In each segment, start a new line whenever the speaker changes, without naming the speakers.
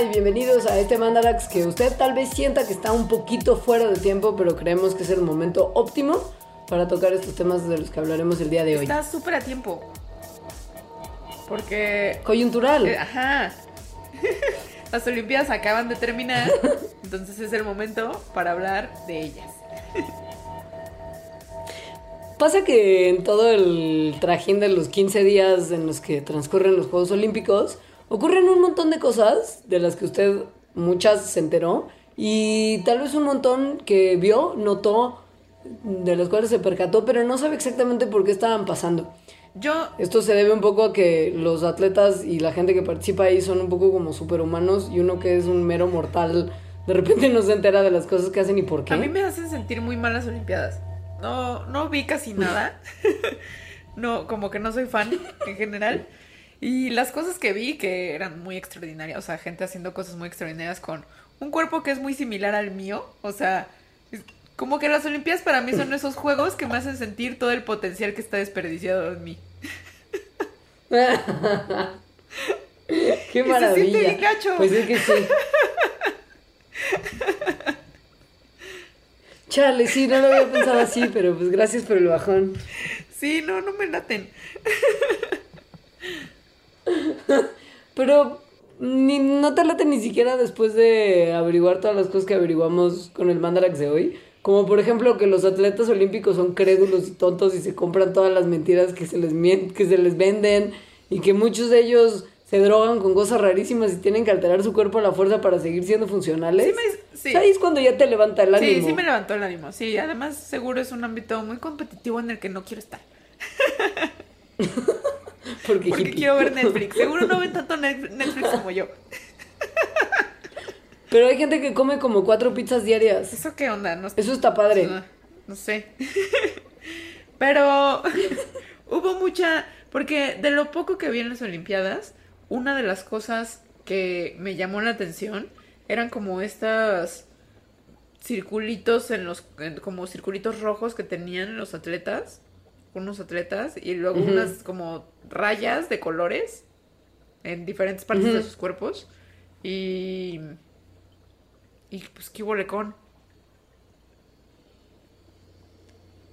Y bienvenidos a este Mandarax que usted tal vez sienta que está un poquito fuera de tiempo, pero creemos que es el momento óptimo para tocar estos temas de los que hablaremos el día de hoy.
Está súper a tiempo. Porque.
Coyuntural.
eh, ajá. Las Olimpiadas acaban de terminar. entonces es el momento para hablar de ellas.
Pasa que en todo el trajín de los 15 días en los que transcurren los Juegos Olímpicos, ocurren un montón de cosas de las que usted muchas se enteró y tal vez un montón que vio, notó, de las cuales se percató, pero no sabe exactamente por qué estaban pasando.
Yo.
Esto se debe un poco a que los atletas y la gente que participa ahí son un poco como superhumanos y uno que es un mero mortal de repente no se entera de las cosas que hacen y por qué.
A mí me hacen sentir muy mal las Olimpiadas. No, no vi casi nada. no, como que no soy fan en general. Y las cosas que vi que eran muy extraordinarias, o sea, gente haciendo cosas muy extraordinarias con un cuerpo que es muy similar al mío, o sea, como que las Olimpiadas para mí son esos juegos que me hacen sentir todo el potencial que está desperdiciado en mí.
¡Qué
se
maravilla!
siente bien gacho.
Pues es que sí. Chale, sí, no lo había pensado así, pero pues gracias por el bajón.
Sí, no, no me laten.
Pero ni, no te late ni siquiera después de averiguar todas las cosas que averiguamos con el Mandarax de hoy. Como por ejemplo que los atletas olímpicos son crédulos y tontos y se compran todas las mentiras que se les, que se les venden y que muchos de ellos se drogan con cosas rarísimas y tienen que alterar su cuerpo a la fuerza para seguir siendo funcionales.
Sí me- sí.
Ahí es cuando ya te levanta el ánimo.
Sí, sí me levantó el ánimo. Sí, además seguro es un ámbito muy competitivo en el que no quiero estar.
Porque,
quiero ver Netflix. Seguro no ven tanto Net- Netflix como yo.
Pero hay gente que come como cuatro pizzas diarias.
¿Eso qué onda? No,
Eso está padre.
no, no sé. Pero hubo mucha... Porque de lo poco que vi en las Olimpiadas, una de las cosas que me llamó la atención eran como estas circulitos en los... en- como circulitos rojos que tenían los atletas. Unos atletas. Y luego unas como rayas de colores en diferentes partes de sus cuerpos. Y... Y pues qué con.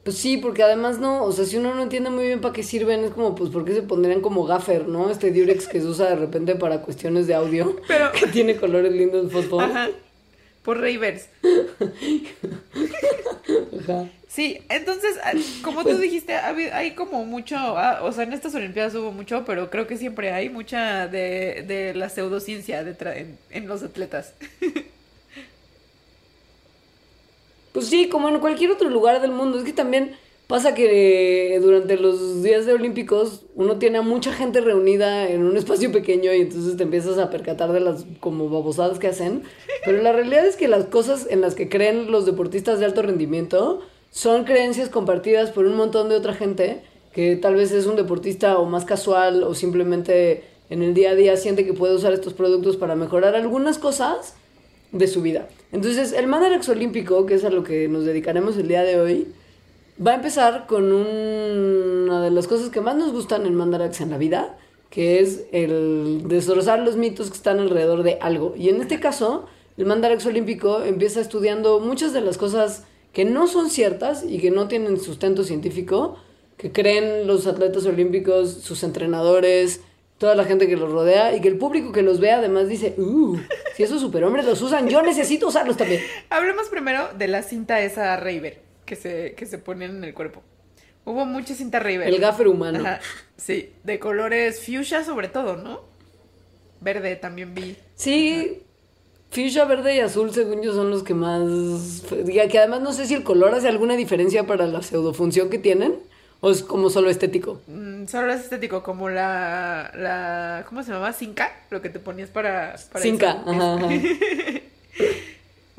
Pues sí, porque además no, o sea, si uno no entiende muy bien para qué sirven, es como, pues, ¿por qué se pondrían como gaffer, no? Este Durex que se usa de repente para cuestiones de audio,
Pero-
que tiene colores lindos fosfo.
Ajá. Por.
Ajá.
Sí, entonces, ah, como
Pues
tú dijiste, ha habido- hay como mucho, ah, o sea, en estas Olimpiadas hubo mucho, pero creo que siempre hay mucha de, de la pseudociencia detrás en, en los atletas.
Pues sí, como en cualquier otro lugar del mundo. Es que también pasa que durante los días de Olímpicos uno tiene a mucha gente reunida en un espacio pequeño y entonces te empiezas a percatar de las como babosadas que hacen. Pero la realidad es que las cosas en las que creen los deportistas de alto rendimiento son creencias compartidas por un montón de otra gente que tal vez es un deportista o más casual o simplemente en el día a día siente que puede usar estos productos para mejorar algunas cosas de su vida. Entonces, el Mandarax Olímpico, que es a lo que nos dedicaremos el día de hoy, va a empezar con un- una de las cosas que más nos gustan en Mandarax en la vida, que es el destrozar los mitos que están alrededor de algo. Y en este caso, el Mandarax Olímpico empieza estudiando muchas de las cosas que no son ciertas y que no tienen sustento científico, que creen los atletas olímpicos, sus entrenadores, toda la gente que los rodea y que el público que los ve además dice, uh, si esos superhombres los usan, yo necesito usarlos también.
Hablemos primero de la cinta esa Raver que se, que se ponían en el cuerpo. Hubo mucha cinta Raver.
El gaffer humano.
Ajá, sí, de colores fuchsia sobre todo, ¿no? Verde también vi.
Sí, fuchsia, verde y azul, según yo, son los que más. Diga que además no sé si el color hace alguna diferencia para la pseudofunción que tienen o es como solo estético.
Mm, Mm, solo es estético, como la, la. ¿Cómo se llamaba? Cinca, lo que te ponías para. para
Cinca,
eso.
ajá, ajá.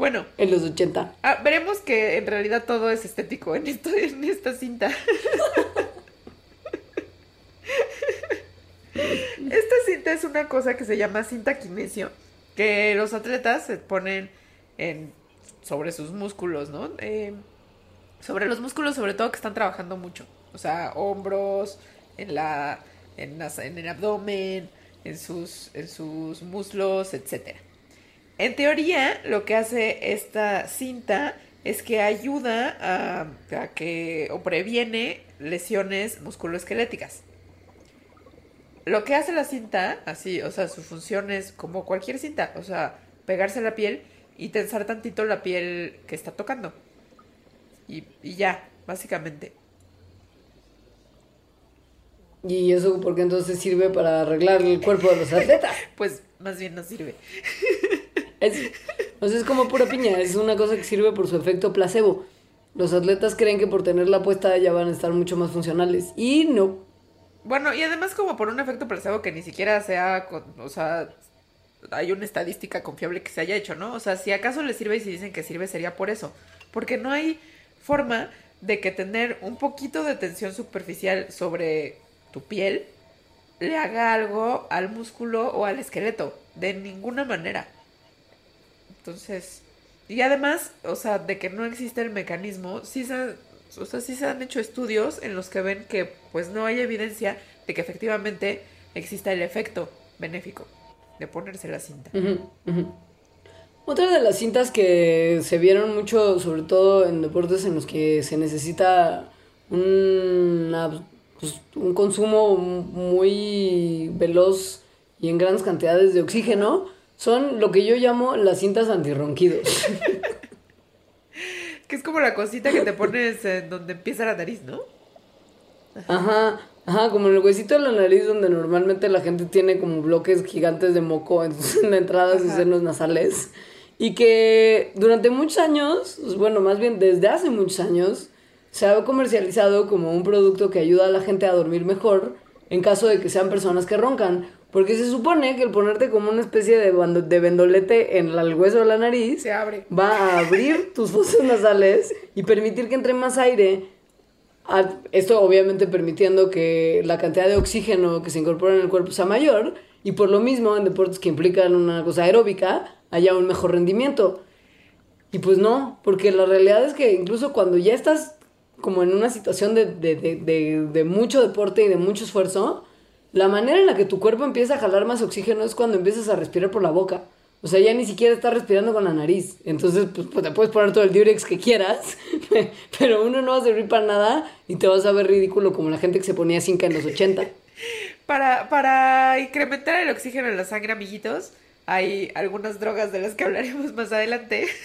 Bueno,
En los 80.
ah, veremos que en realidad todo es estético en, esto, en esta cinta. Esta cinta es una cosa que se llama cinta kinesio, que los atletas se ponen en, sobre sus músculos, ¿no? Eh, sobre los músculos, sobre todo que están trabajando mucho. O sea, hombros, en la, en, las- en el abdomen, en sus, en sus muslos, etcétera. En teoría, lo que hace esta cinta es que ayuda a, a que o previene lesiones musculoesqueléticas. Lo que hace la cinta, así, o sea, su función es como cualquier cinta, o sea, pegarse a la piel y tensar tantito la piel que está tocando. Y, y ya, básicamente.
Y eso porque entonces sirve para arreglar el cuerpo de los atletas.
Pues más bien no sirve.
Es, o sea, es como pura piña, es una cosa que sirve por su efecto placebo. Los atletas creen que por tenerla puesta ya van a estar mucho más funcionales. Y no.
Bueno, y además como por un efecto placebo que ni siquiera sea, con- o sea, hay una estadística confiable que se haya hecho, ¿no? O sea, si acaso le sirve y si dicen que sirve sería por eso. Porque no hay forma de que tener un poquito de tensión superficial sobre tu piel le haga algo al músculo o al esqueleto. De ninguna manera. Entonces, y además, o sea, de que no existe el mecanismo, sí se, o sea, sí se han hecho estudios en los que ven que pues no hay evidencia de que efectivamente exista el efecto benéfico de ponerse la cinta.
Otra de las cintas que se vieron mucho, sobre todo en deportes en los que se necesita una- pues, un consumo muy veloz y en grandes cantidades de oxígeno, son lo que yo llamo las cintas antirronquidos.
Que es como la cosita que te pones en donde empieza la nariz, ¿no?
Ajá, ajá, como en el huesito de la nariz donde normalmente la gente tiene como bloques gigantes de moco en, sus- en la entrada de sus senos nasales. Y que durante muchos años, pues, bueno, más bien desde hace muchos años, se ha comercializado como un producto que ayuda a la gente a dormir mejor en caso de que sean personas que roncan. Porque se supone que el ponerte como una especie de, bando- de vendolete en el hueso de la nariz
Se abre.
va a abrir tus fosas nasales y permitir que entre más aire. A- Esto obviamente permitiendo que la cantidad de oxígeno que se incorpora en el cuerpo sea mayor y por lo mismo en deportes que implican una cosa aeróbica haya un mejor rendimiento. Y pues no, porque la realidad es que incluso cuando ya estás como en una situación de, de, de, de mucho deporte y de mucho esfuerzo, la manera en la que tu cuerpo empieza a jalar más oxígeno es cuando empiezas a respirar por la boca. O sea, ya ni siquiera estás respirando con la nariz. Entonces, pues, pues, te puedes poner todo el diurex que quieras, pero uno no va a servir para nada y te vas a ver ridículo como la gente que se ponía cinca en los 80.
Para, para incrementar el oxígeno en la sangre, amiguitos, hay algunas drogas de las que hablaremos más adelante.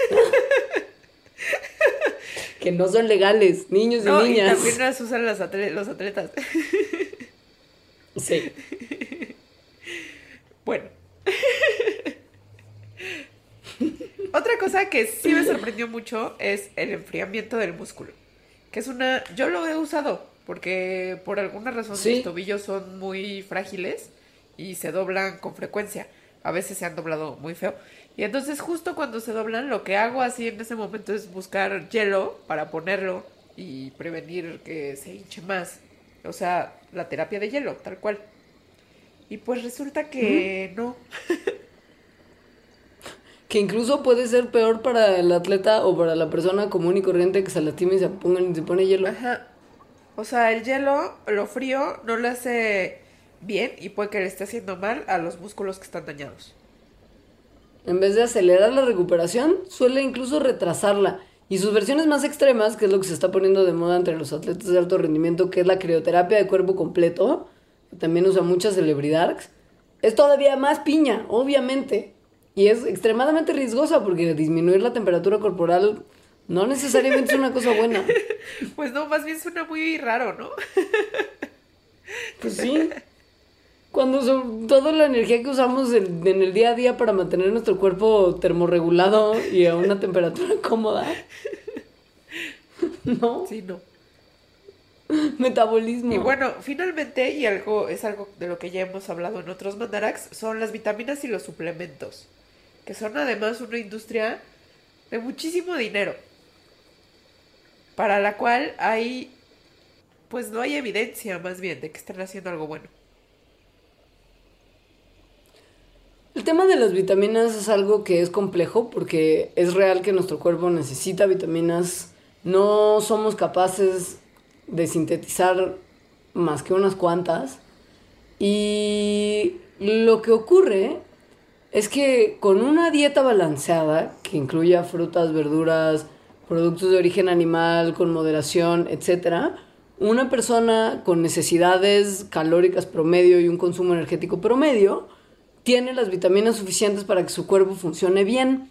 Que no son legales, niños y
No, y
niñas.
también las usan los atletas.
Sí.
Bueno. Otra cosa que sí me sorprendió mucho es el enfriamiento del músculo. Que es una... Yo lo he usado porque por alguna razón
Sí.
mis tobillos son muy frágiles y se doblan con frecuencia. A veces se han doblado muy feo. Y entonces justo cuando se doblan lo que hago así en ese momento es buscar hielo para ponerlo y prevenir que se hinche más. O sea, la terapia de hielo, tal cual. Y pues resulta que no.
Que incluso puede ser peor para el atleta o para la persona común y corriente que se lastima y se, pongan, se pone hielo.
Ajá. O sea, el hielo, lo frío, no le hace bien y puede que le esté haciendo mal a los músculos que están dañados.
En vez de acelerar la recuperación, suele incluso retrasarla. Y sus versiones más extremas, que es lo que se está poniendo de moda entre los atletas de alto rendimiento, que es la crioterapia de cuerpo completo, que también usa muchas celebridades, es todavía más piña, obviamente. Y es extremadamente riesgosa porque disminuir la temperatura corporal no necesariamente es una cosa buena.
Pues no, más bien suena muy raro, ¿no?
Pues sí. Cuando sobre toda la energía que usamos en, en el día a día para mantener nuestro cuerpo termorregulado y a una temperatura cómoda. ¿No?
Sí, no.
Metabolismo.
Y bueno, finalmente, y algo es algo de lo que ya hemos hablado en otros mandarax, son las vitaminas y los suplementos, que son además una industria de muchísimo dinero, para la cual hay, pues no hay evidencia más bien de que estén haciendo algo bueno.
El tema de las vitaminas es algo que es complejo porque es real que nuestro cuerpo necesita vitaminas. No somos capaces de sintetizar más que unas cuantas. Y lo que ocurre es que con una dieta balanceada, que incluya frutas, verduras, productos de origen animal, con moderación, etc., una persona con necesidades calóricas promedio y un consumo energético promedio, tiene las vitaminas suficientes para que su cuerpo funcione bien.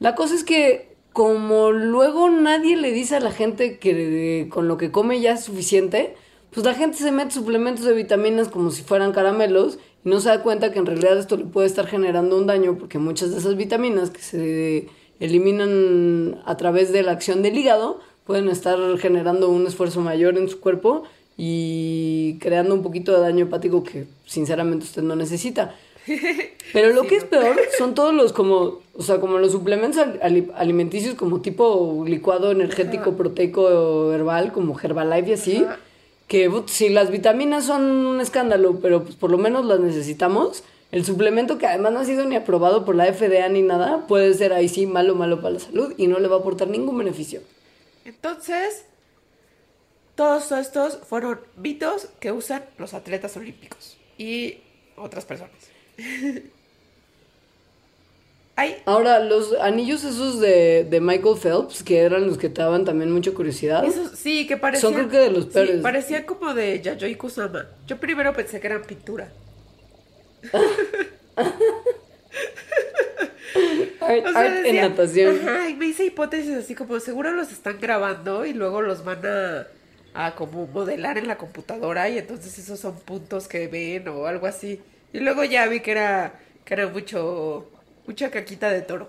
La cosa es que como luego nadie le dice a la gente que con lo que come ya es suficiente, pues la gente se mete suplementos de vitaminas como si fueran caramelos y no se da cuenta que en realidad esto le puede estar generando un daño porque muchas de esas vitaminas que se eliminan a través de la acción del hígado pueden estar generando un esfuerzo mayor en su cuerpo y creando un poquito de daño hepático que sinceramente usted no necesita. Pero lo que es peor son todos los como, o sea, como los suplementos alimenticios como tipo licuado energético, proteico, herbal, como Herbalife y así, que si las vitaminas son un escándalo, pero pues por lo menos las necesitamos, el suplemento que además no ha sido ni aprobado por la FDA ni nada, puede ser ahí sí malo, malo para la salud y no le va a aportar ningún beneficio.
Entonces, todos estos fueron mitos que usan los atletas olímpicos y otras personas.
Ahora, los anillos esos de, Michael Phelps, que eran los que te daban también mucha curiosidad.
sí, que parecían.
Son creo que de los peores.
parecían como de Yayoi Kusama. Yo primero pensé que eran pintura.
art, en natación.
Ajá, y me hice hipótesis así como seguro los están grabando y luego los van a, a como modelar en la computadora y entonces esos son puntos que ven o algo así. Y luego ya vi que era, que era mucho, mucha caquita de toro.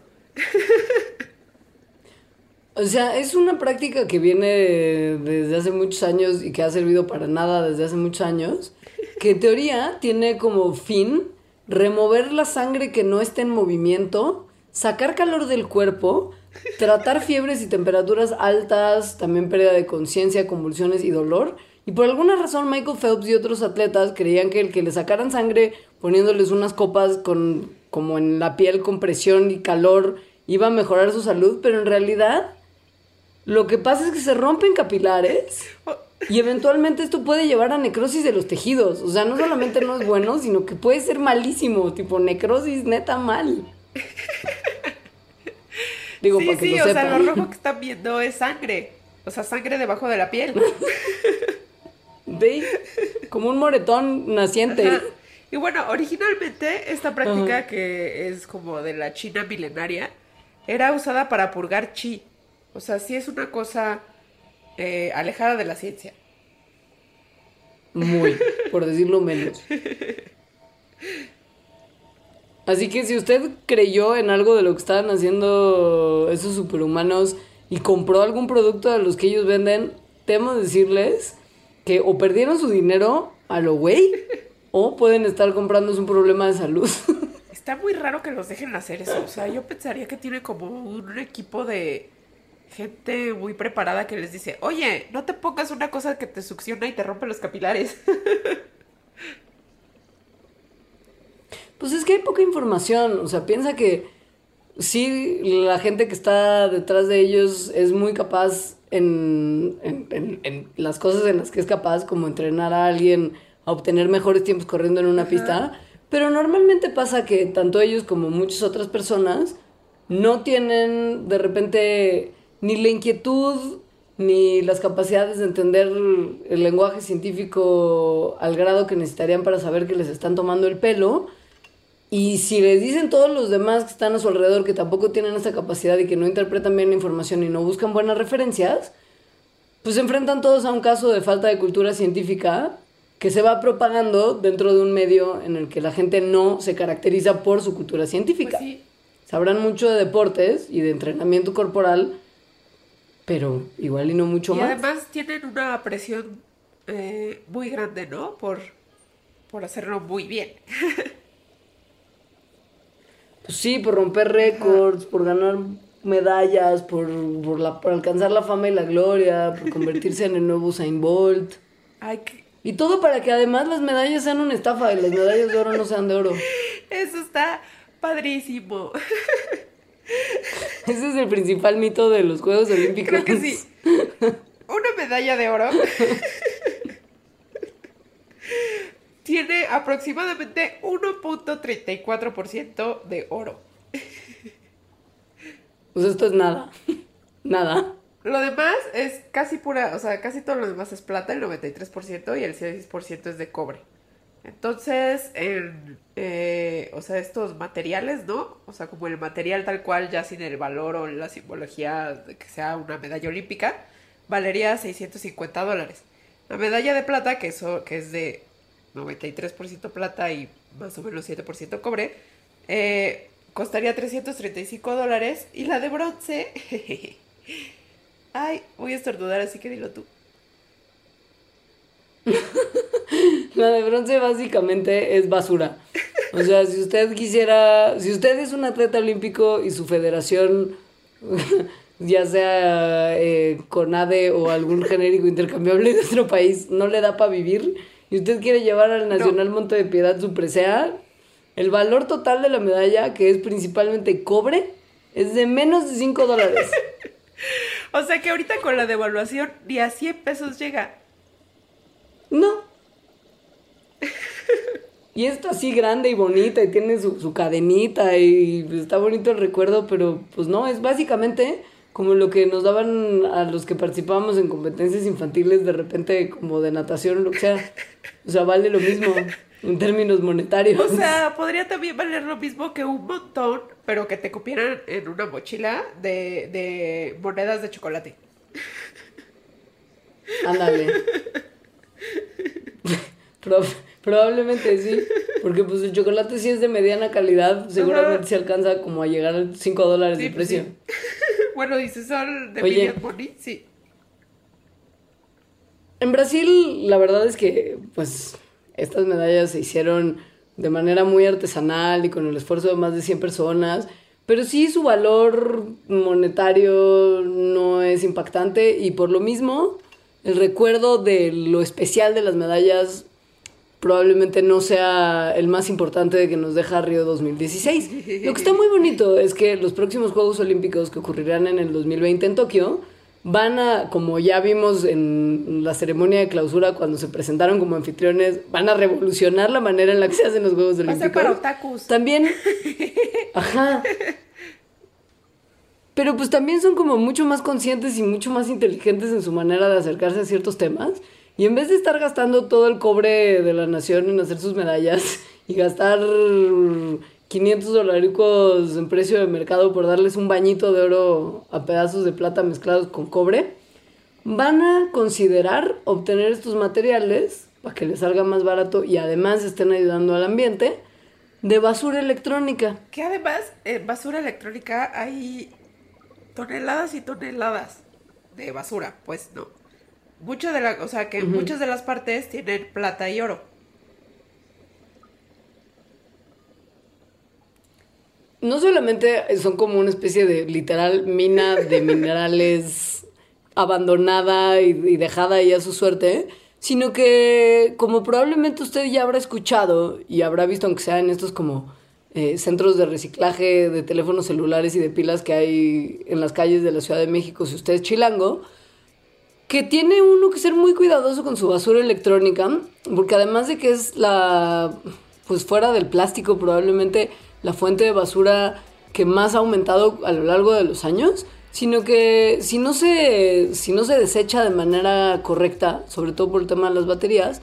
O sea, es una práctica que viene desde hace muchos años y que ha servido para nada desde hace muchos años, que en teoría tiene como fin remover la sangre que no esté en movimiento, sacar calor del cuerpo, tratar fiebres y temperaturas altas, también pérdida de conciencia, convulsiones y dolor. Y por alguna razón Michael Phelps y otros atletas creían que el que le sacaran sangre poniéndoles unas copas con como en la piel con presión y calor iba a mejorar su salud, pero en realidad lo que pasa es que se rompen capilares y eventualmente esto puede llevar a necrosis de los tejidos. O sea, no solamente no es bueno, sino que puede ser malísimo, tipo necrosis neta mal.
Digo, sí, sí, o sea, lo rojo que están viendo es sangre. O sea, sangre debajo de la piel.
Como un moretón naciente.
Y bueno, originalmente esta práctica que es como de la China milenaria era usada para purgar chi. O sea, sí es una cosa eh, alejada de la ciencia.
Muy, por decirlo menos. Así que si usted creyó en algo de lo que estaban haciendo esos superhumanos y compró algún producto de los que ellos venden, temo decirles que o perdieron su dinero a lo güey o pueden estar comprándose un problema de salud.
Está muy raro que los dejen hacer eso. O sea, yo pensaría que tiene como un equipo de gente muy preparada que les dice, oye, no te pongas una cosa que te succiona y te rompe los capilares.
Pues es que hay poca información. O sea, piensa que sí, la gente que está detrás de ellos es muy capaz en, en, en las cosas en las que es capaz, como entrenar a alguien a obtener mejores tiempos corriendo en una pista, pero normalmente pasa que tanto ellos como muchas otras personas no tienen de repente ni la inquietud ni las capacidades de entender el lenguaje científico al grado que necesitarían para saber que les están tomando el pelo. Y si les dicen todos los demás que están a su alrededor que tampoco tienen esa capacidad y que no interpretan bien la información y no buscan buenas referencias, pues se enfrentan todos a un caso de falta de cultura científica que se va propagando dentro de un medio en el que la gente no se caracteriza por su cultura científica. Pues Sabrán mucho de deportes y de entrenamiento corporal, pero igual y no mucho más.
Y además tienen una presión eh, muy grande, ¿no? Por, por hacerlo muy bien.
Pues sí, por romper récords, por ganar medallas, por, por, la- por alcanzar la fama y la gloria, por convertirse en el nuevo Usain Bolt.
Ay, que-
Y todo para que además las medallas sean una estafa y las medallas de oro no sean de oro.
eso está padrísimo.
Ese es el principal mito de los Juegos Olímpicos.
Creo que sí. Una medalla de oro tiene aproximadamente 1.34% de oro.
Pues esto es nada. Nada.
Lo demás es casi pura, o sea, casi todo lo demás es plata, el 93% y el 6% es de cobre. Entonces, en, eh, o sea, estos materiales, ¿no? O sea, como el material tal cual, ya sin el valor o la simbología de que sea una medalla olímpica, valería 650 dólares. La medalla de plata, que, eso, que es de 93% plata y más o menos 7% cobre, eh, costaría 335 dólares. Y la de bronce, ay, voy a estornudar, así que dilo tú.
La de bronce básicamente es basura. O sea, si usted quisiera, si usted es un atleta olímpico y su federación, ya sea eh, CONADE o algún genérico intercambiable de nuestro país, no le da para vivir y usted quiere llevar al Nacional Monte de Piedad su presea, el valor total de la medalla, que es principalmente cobre, es de menos de 5 dólares.
O sea que ahorita con la devaluación ni a 100 pesos llega.
No. Y esto así grande y bonita y tiene su, su cadenita y está bonito el recuerdo, pero pues no, es básicamente como lo que nos daban a los que participábamos en competencias infantiles de repente como de natación o lo que sea. O sea, vale lo mismo en términos monetarios.
O sea, podría también valer lo mismo que un montón, pero que te cupieran en una mochila de, de monedas de chocolate.
Ándale. Pro- probablemente sí, porque pues el chocolate sí es de mediana calidad, seguramente
Ajá.
se alcanza como a llegar a 5 dólares
Sí,
de
pues
precio.
sí. Bueno, dices son de
Oye.
sí.
En Brasil, la verdad es que, pues, estas medallas se hicieron de manera muy artesanal y con el esfuerzo de más de 100 personas, pero sí su valor monetario no es impactante y por lo mismo, el recuerdo de lo especial de las medallas probablemente no sea el más importante de que nos deja Río 2016. Lo que está muy bonito es que los próximos Juegos Olímpicos que ocurrirán en el 2020 en Tokio van a, como ya vimos en la ceremonia de clausura cuando se presentaron como anfitriones, van a revolucionar la manera en la que se hacen los Juegos
Va a ser
Olímpicos.
para otakus.
También. Ajá. Pero pues también son como mucho más conscientes y mucho más inteligentes en su manera de acercarse a ciertos temas. Y en vez de estar gastando todo el cobre de la nación en hacer sus medallas y gastar 500 dolaricos en precio de mercado por darles un bañito de oro a pedazos de plata mezclados con cobre, van a considerar obtener estos materiales para que les salga más barato y además estén ayudando al ambiente de basura electrónica.
Que además, en basura electrónica hay toneladas y toneladas de basura, pues no. Mucho de la, o sea, que muchas de las partes tienen plata y oro.
No solamente son como una especie de literal mina de minerales abandonada y, y dejada ahí a su suerte, sino que como probablemente usted ya habrá escuchado y habrá visto, aunque sea en estos como eh, centros de reciclaje de teléfonos celulares y de pilas que hay en las calles de la Ciudad de México, si usted es chilango, que tiene uno que ser muy cuidadoso con su basura electrónica, porque además de que es la, pues fuera del plástico probablemente la fuente de basura que más ha aumentado a lo largo de los años, sino que si no se, si no se desecha de manera correcta, sobre todo por el tema de las baterías,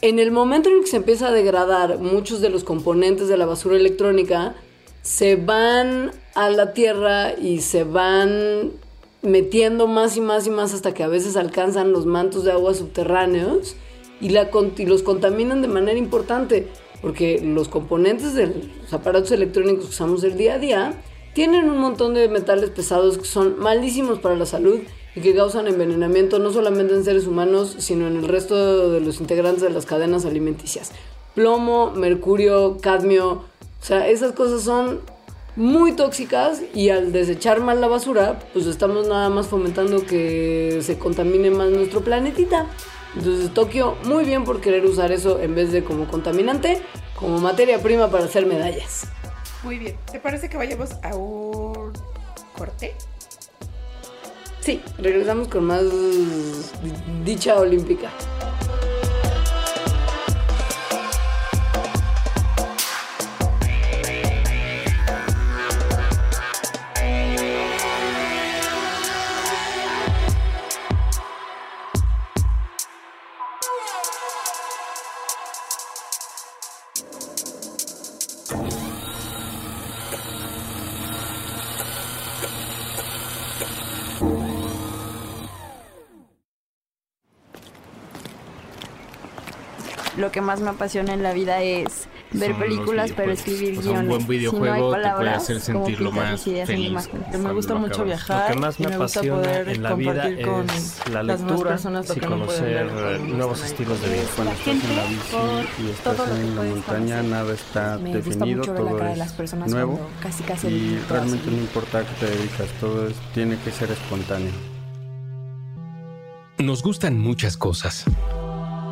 en el momento en que se empieza a degradar muchos de los componentes de la basura electrónica, se van a la tierra y se van metiendo más y más y más hasta que a veces alcanzan los mantos de agua subterráneos y, la, y los contaminan de manera importante, porque los componentes de los aparatos electrónicos que usamos el día a día tienen un montón de metales pesados que son malísimos para la salud y que causan envenenamiento no solamente en seres humanos, sino en el resto de los integrantes de las cadenas alimenticias. Plomo, mercurio, cadmio, o sea, esas cosas son muy tóxicas y al desechar mal la basura, pues estamos nada más fomentando que se contamine más nuestro planetita. Entonces Tokio muy bien por querer usar eso en vez de como contaminante, como materia prima para hacer medallas.
Muy bien. ¿Te parece que vayamos a un corte?
Sí, regresamos con más dicha olímpica.
Lo que más me apasiona en la vida es ver
Son
películas, pero escribir
O sea,
guiones.
un buen
si no hay
videojuego te puede
palabras,
hacer
como
sentirlo
pintar
más feliz.
imágenes.
Me gusta
lo
mucho viajar
Lo que más me
me
apasiona
poder
en la vida
con
es la lectura
personas lo
y
no
conocer
cuando
eh,
están
nuevos estilos de vida.
Cuando
La
estás en la
gente,
bici y estás
lo
en la montaña,
conocer.
nada está
Me
definido,
la
todo
de
es
las personas
nuevo
casi casi
y realmente no importa a qué te dedicas, todo es, tiene que ser espontáneo.
Nos gustan muchas cosas.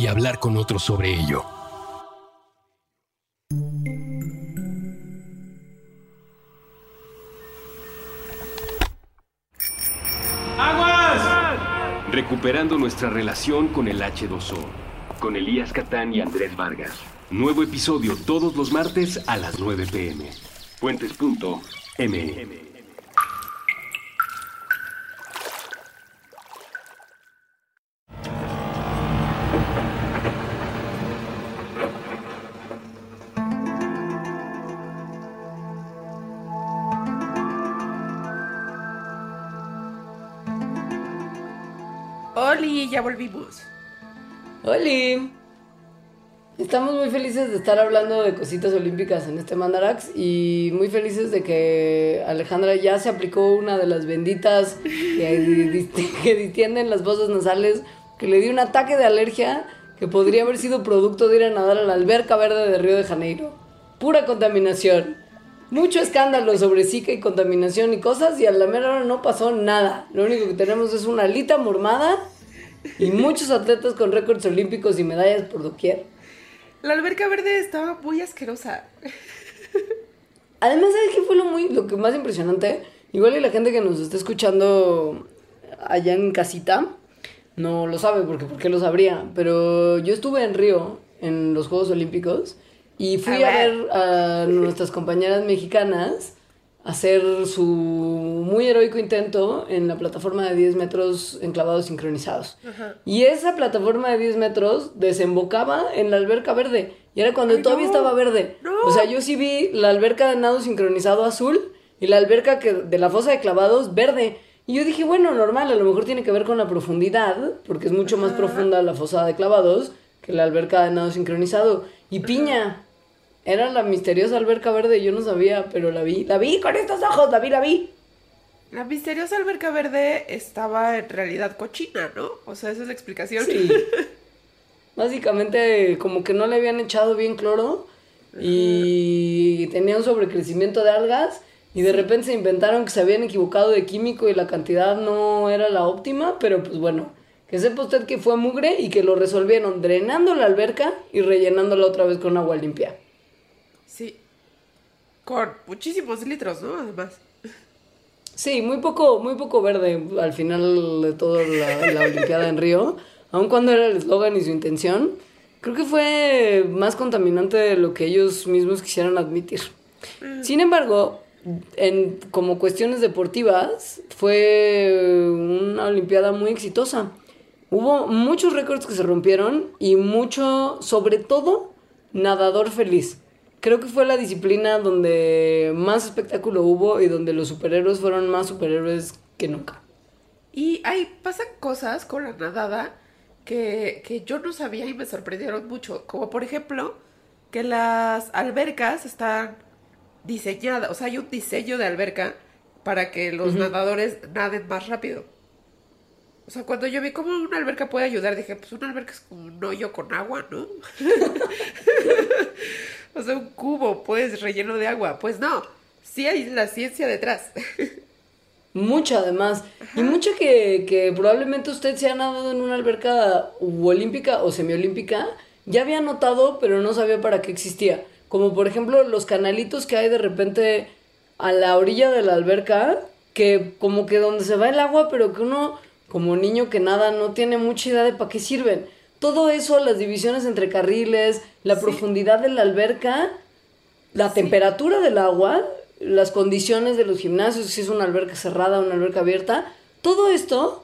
y hablar con otros sobre ello. Recuperando nuestra relación con el H2O, con Elías Catán y Andrés Vargas. Nuevo episodio todos los martes a las 9 pm. Puentes.me.
ya volvimos.
¡Holi! Estamos muy felices de estar hablando de cositas olímpicas en este Mandarax y muy felices de que Alejandra ya se aplicó una de las benditas que, que distienden las voces nasales, que le dio un ataque de alergia que podría haber sido producto de ir a nadar a la alberca verde de Río de Janeiro. Pura contaminación. Mucho escándalo sobre Zika y contaminación y cosas y a la mera hora no pasó nada. Lo único que tenemos es una alita mormada y muchos atletas con récords olímpicos y medallas por doquier.
La alberca verde estaba muy asquerosa.
Además, ¿sabes qué fue lo, muy, lo que más impresionante? Igual y la gente que nos está escuchando allá en casita no lo sabe, porque ¿por qué lo sabría? Pero yo estuve en Río, en los Juegos Olímpicos, y fui
A ver
a nuestras compañeras mexicanas hacer su muy heroico intento en la plataforma de 10 metros enclavados sincronizados. Y esa plataforma de 10 metros desembocaba en la alberca verde. Y era cuando
Ay,
todavía
no.
estaba verde.
No.
O sea, yo sí vi la alberca de nado sincronizado azul y la alberca que, de la fosa de clavados verde. Y yo dije, bueno, normal, a lo mejor tiene que ver con la profundidad, porque es mucho más profunda la fosada de clavados que la alberca de nado sincronizado. Y piña, era la misteriosa alberca verde, yo no sabía, pero la vi. La vi con estos ojos, la vi, la vi.
La misteriosa alberca verde estaba en realidad cochina, ¿no? O sea, esa es la explicación.
Sí. Básicamente, como que no le habían echado bien cloro y tenía un sobrecrecimiento de algas y de repente se inventaron que se habían equivocado de químico y la cantidad no era la óptima, pero pues bueno, que sepa usted que fue mugre y que lo resolvieron drenando la alberca y rellenándola otra vez con agua limpia.
Con muchísimos litros, ¿no? Además.
Sí, muy poco, muy poco verde al final de toda la, la Olimpiada en Río, aun cuando era el eslogan y su intención. Creo que fue más contaminante de lo que ellos mismos quisieran admitir. Sin embargo, en, como cuestiones deportivas, fue una Olimpiada muy exitosa. Hubo muchos récords que se rompieron y mucho, sobre todo, nadador feliz. Creo que fue la disciplina donde más espectáculo hubo y donde los superhéroes fueron más superhéroes que nunca.
Y ahí pasan cosas con la nadada que, que yo no sabía y me sorprendieron mucho. Como por ejemplo, que las albercas están diseñadas, o sea, hay un diseño de alberca para que los nadadores naden más rápido. O sea, cuando yo vi cómo una alberca puede ayudar, dije, pues una alberca es como un hoyo con agua, ¿no? o sea, un cubo, pues, relleno de agua. Pues no, sí hay la ciencia detrás.
Mucho además. Y mucho que, que probablemente usted se ha nadado en una alberca olímpica o semiolímpica, ya había notado, pero no sabía para qué existía. Como por ejemplo los canalitos que hay de repente a la orilla de la alberca, que como que donde se va el agua, pero que uno como niño que nada no tiene mucha idea de para qué sirven. Todo eso, las divisiones entre carriles, la profundidad de la alberca, la temperatura del agua, las condiciones de los gimnasios, si es una alberca cerrada o una alberca abierta, todo esto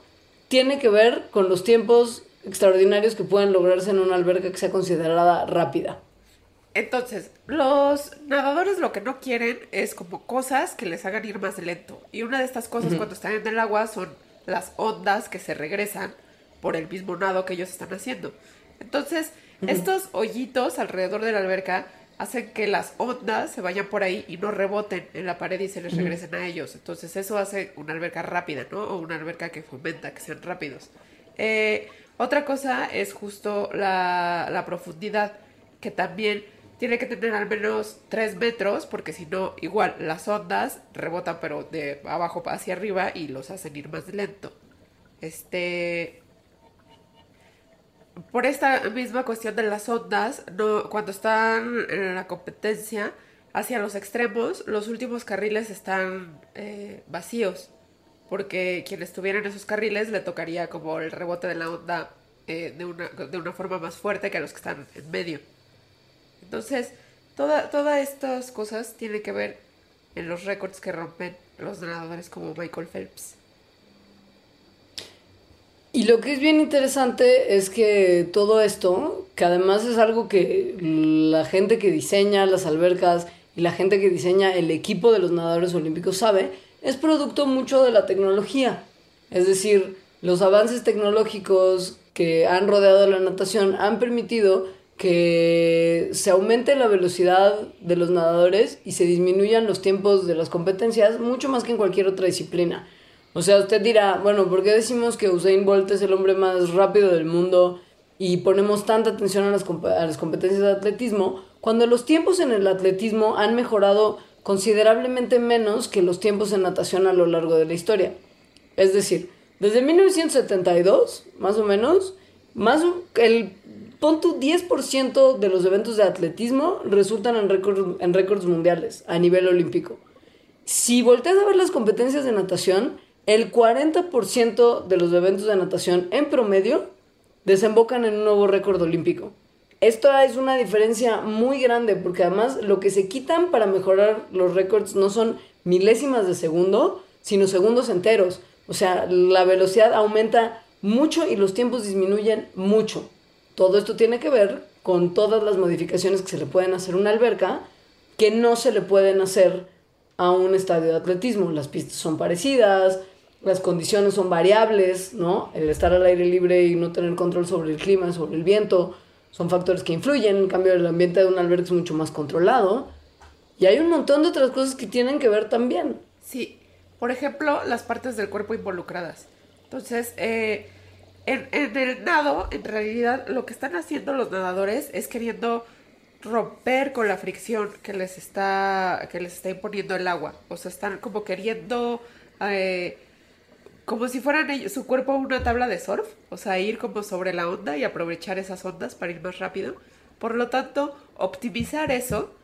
tiene que ver con los tiempos extraordinarios que pueden lograrse en una alberca que sea considerada rápida.
Entonces, los nadadores lo que no quieren es como cosas que les hagan ir más lento. Y una de estas cosas cuando están en el agua son las ondas que se regresan por el mismo nado que ellos están haciendo. Entonces, estos hoyitos alrededor de la alberca hacen que las ondas se vayan por ahí y no reboten en la pared y se les regresen a ellos. Entonces, eso hace una alberca rápida, ¿no? O una alberca que fomenta que sean rápidos. Eh, otra cosa es justo la, la profundidad, que también tiene que tener al menos 3 metros, porque si no, igual las ondas rebotan, pero de abajo hacia arriba y los hacen ir más lento. Este. Por esta misma cuestión de las ondas, no, cuando están en la competencia hacia los extremos, los últimos carriles están eh, vacíos. Porque quien estuviera en esos carriles le tocaría como el rebote de la onda eh, de, una, de una forma más fuerte que a los que están en medio. Entonces, toda, todas estas cosas tienen que ver en los récords que rompen los nadadores como Michael Phelps.
Y lo que es bien interesante es que todo esto, que además es algo que la gente que diseña las albercas y la gente que diseña el equipo de los nadadores olímpicos sabe, es producto mucho de la tecnología. Es decir, los avances tecnológicos que han rodeado la natación han permitido que se aumente la velocidad de los nadadores y se disminuyan los tiempos de las competencias mucho más que en cualquier otra disciplina. O sea, usted dirá, bueno, ¿por qué decimos que Usain Bolt es el hombre más rápido del mundo y ponemos tanta atención a las, a las competencias de atletismo cuando los tiempos en el atletismo han mejorado considerablemente menos que los tiempos en natación a lo largo de la historia? Es decir, desde 1972, más o menos, más el pon tu 10% de los eventos de atletismo resultan en récords en récords mundiales a nivel olímpico. Si volteas a ver las competencias de natación, el 40% de los eventos de natación en promedio desembocan en un nuevo récord olímpico. Esto es una diferencia muy grande porque además lo que se quitan para mejorar los récords no son milésimas de segundo, sino segundos enteros. O sea, la velocidad aumenta mucho y los tiempos disminuyen mucho. Todo esto tiene que ver con todas las modificaciones que se le pueden hacer a una alberca que no se le pueden hacer a un estadio de atletismo. Las pistas son parecidas, las condiciones son variables, ¿no? El estar al aire libre y no tener control sobre el clima, sobre el viento, son factores que influyen. En cambio, el ambiente de un albergue es mucho más controlado. Y hay un montón de otras cosas que tienen que ver también.
Sí, por ejemplo, las partes del cuerpo involucradas. Entonces, eh, en, el nado, en realidad, lo que están haciendo los nadadores es queriendo romper con la fricción que les está, que les está imponiendo el agua. O sea, están como queriendo, eh, como si fueran ellos, su cuerpo una tabla de surf. O sea, ir como sobre la onda y aprovechar esas ondas para ir más rápido. Por lo tanto, optimizar eso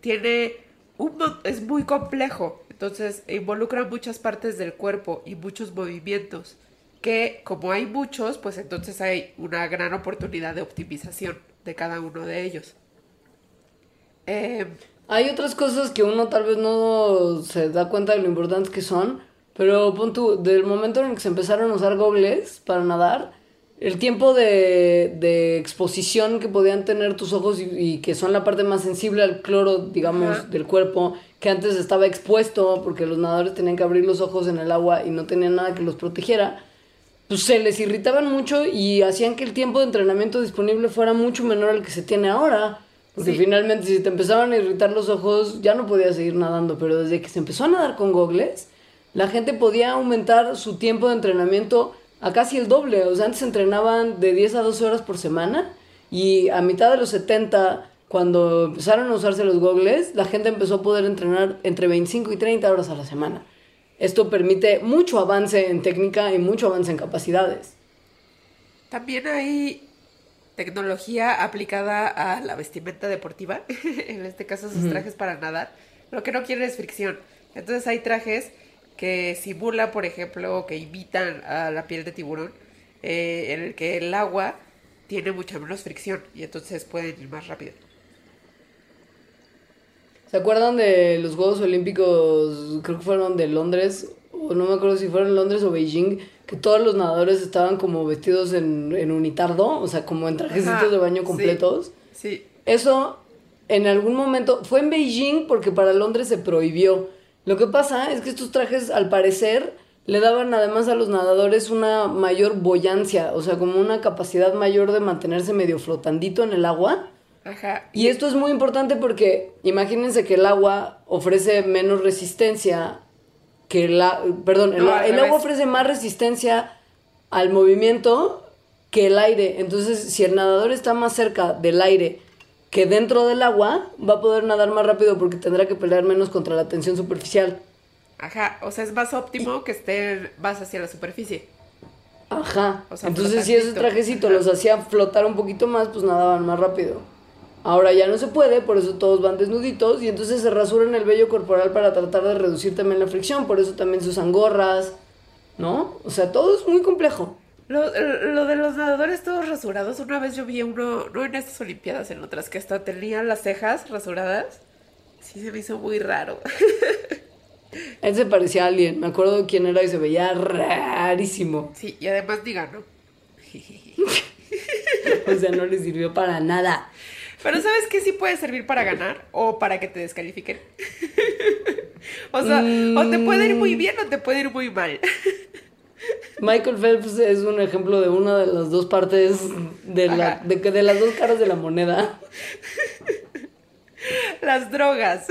tiene un, es muy complejo. Entonces, involucra muchas partes del cuerpo y muchos movimientos. Que como hay muchos, pues entonces hay una gran oportunidad de optimización de cada uno de ellos. Eh,
Hay otras cosas que uno tal vez no se da cuenta de lo importantes que son, pero pon tú, del momento en que se empezaron a usar gogles para nadar, el tiempo de, de exposición que podían tener tus ojos y, y que son la parte más sensible al cloro, digamos,
Ajá.
del cuerpo, que antes estaba expuesto porque los nadadores tenían que abrir los ojos en el agua y no tenían nada que los protegiera, pues se les irritaban mucho y hacían que el tiempo de entrenamiento disponible fuera mucho menor al que se tiene ahora. Porque
Sí.
finalmente si te empezaban a irritar los ojos ya no podías seguir nadando, pero desde que se empezó a nadar con gogles, la gente podía aumentar su tiempo de entrenamiento a casi el doble. O sea, antes entrenaban de 10 a 12 horas por semana y a mitad de los 70, cuando empezaron a usarse los gogles, la gente empezó a poder entrenar entre 25 y 30 horas a la semana. Esto permite mucho avance en técnica y mucho avance en capacidades.
También hay tecnología aplicada a la vestimenta deportiva, en este caso sus trajes para nadar. Lo que no quiere es fricción. Entonces hay trajes que simulan, por ejemplo, que imitan a la piel de tiburón, eh, en el que el agua tiene mucha menos fricción y entonces pueden ir más rápido.
¿Se acuerdan de los Juegos Olímpicos, creo que fueron de Londres, o no me acuerdo si fueron Londres o Beijing, que todos los nadadores estaban como vestidos en, en unitardo, o sea, como en trajecitos de baño
sí.
completos?
Sí,
Eso en algún momento fue en Beijing porque para Londres se prohibió. Lo que pasa es que estos trajes al parecer le daban además a los nadadores una mayor boyancia, o sea, como una capacidad mayor de mantenerse medio flotandito en el agua.
ajá.
Y esto es muy importante porque imagínense que el agua ofrece menos resistencia que la perdón, el,
No,
el agua ofrece más resistencia al movimiento que el aire. Entonces, si el nadador está más cerca del aire que dentro del agua, va a poder nadar más rápido porque tendrá que pelear menos contra la tensión superficial.
Ajá, o sea, es más óptimo que estén más hacia la superficie.
Ajá.
O sea,
Entonces, si ese
flotandito.
trajecito
Ajá.
los hacía flotar un poquito más, pues nadaban más rápido. Ahora ya no se puede, por eso todos van desnuditos y entonces se rasuran el vello corporal para tratar de reducir también la fricción, por eso también se usan gorras, ¿no? O sea, todo es muy complejo.
Lo, lo de los nadadores todos rasurados, una vez yo vi uno, no en estas Olimpiadas, en otras, que hasta tenía las cejas rasuradas. Sí, se me hizo muy raro.
Él se parecía a alguien, me acuerdo quién era y se veía rarísimo.
Sí, y además diga, ¿no?
O sea, no le sirvió para nada.
Pero ¿sabes qué sí puede servir para ganar o para que te descalifiquen? o sea, o te puede ir muy bien o te puede ir muy mal.
Michael Phelps es un ejemplo de una de las dos partes de, la, de, de las dos caras de la moneda.
Las drogas.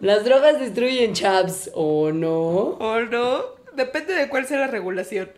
Las drogas destruyen chaps, ¿o no?
¿O no? Depende de cuál sea la regulación.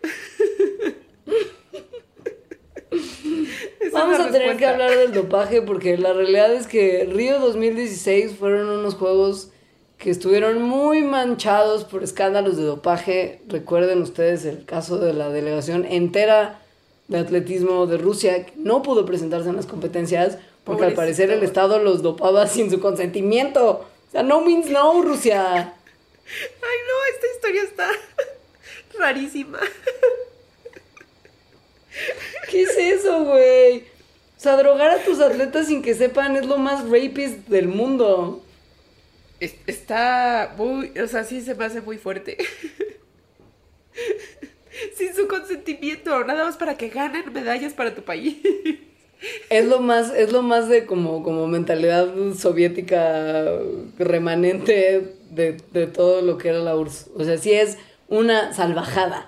Vamos a tener que hablar del dopaje porque la realidad es que Río 2016 fueron unos juegos que estuvieron muy manchados por escándalos de dopaje. Recuerden ustedes el caso de la delegación entera de atletismo de Rusia que no pudo presentarse en las competencias porque al parecer el Estado los dopaba sin su consentimiento. O sea, no means no, Rusia.
Ay, no, esta historia está rarísima.
¿Qué es eso, güey? O sea, drogar a tus atletas sin que sepan es lo más rapist del mundo.
Es- Está muy, o sea, sí se me hace muy fuerte. Sin su consentimiento, nada más para que ganen medallas para tu país.
Es lo más, es lo más de como, como mentalidad soviética remanente de, de todo lo que era la URSS. O sea, sí es una salvajada.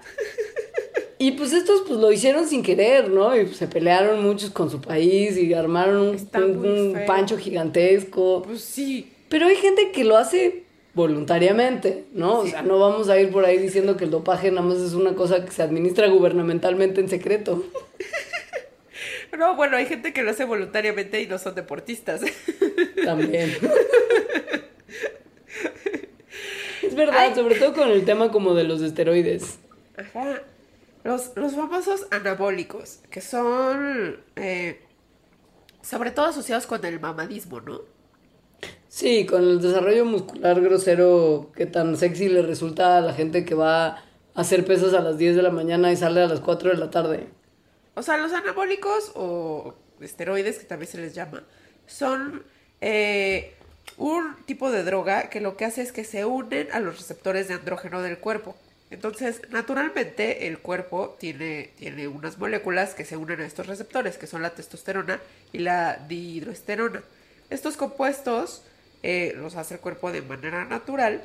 Y pues estos pues lo hicieron sin querer, ¿no? Y pues, se pelearon muchos con su país y armaron un, un- un pancho gigantesco.
Pues sí.
Pero hay gente que lo hace voluntariamente, ¿no? O sea, no vamos a ir por ahí diciendo que el dopaje nada más es una cosa que se administra gubernamentalmente en secreto.
No, bueno, hay gente que lo hace voluntariamente y no son deportistas.
También. es verdad,
Ay.
sobre todo con el tema como de los esteroides.
Ajá. Los, los famosos anabólicos, que son eh, sobre todo asociados con el mamadismo, ¿no?
Sí, con el desarrollo muscular grosero que tan sexy le resulta a la gente que va a hacer pesas a las 10 de la mañana y sale a las 4 de la tarde.
O sea, los anabólicos o esteroides, que también se les llama, son eh, un tipo de droga que lo que hace es que se unen a los receptores de andrógeno del cuerpo. Entonces, naturalmente, el cuerpo tiene, tiene unas moléculas que se unen a estos receptores, que son la testosterona y la dihidroesterona. Estos compuestos eh, los hace el cuerpo de manera natural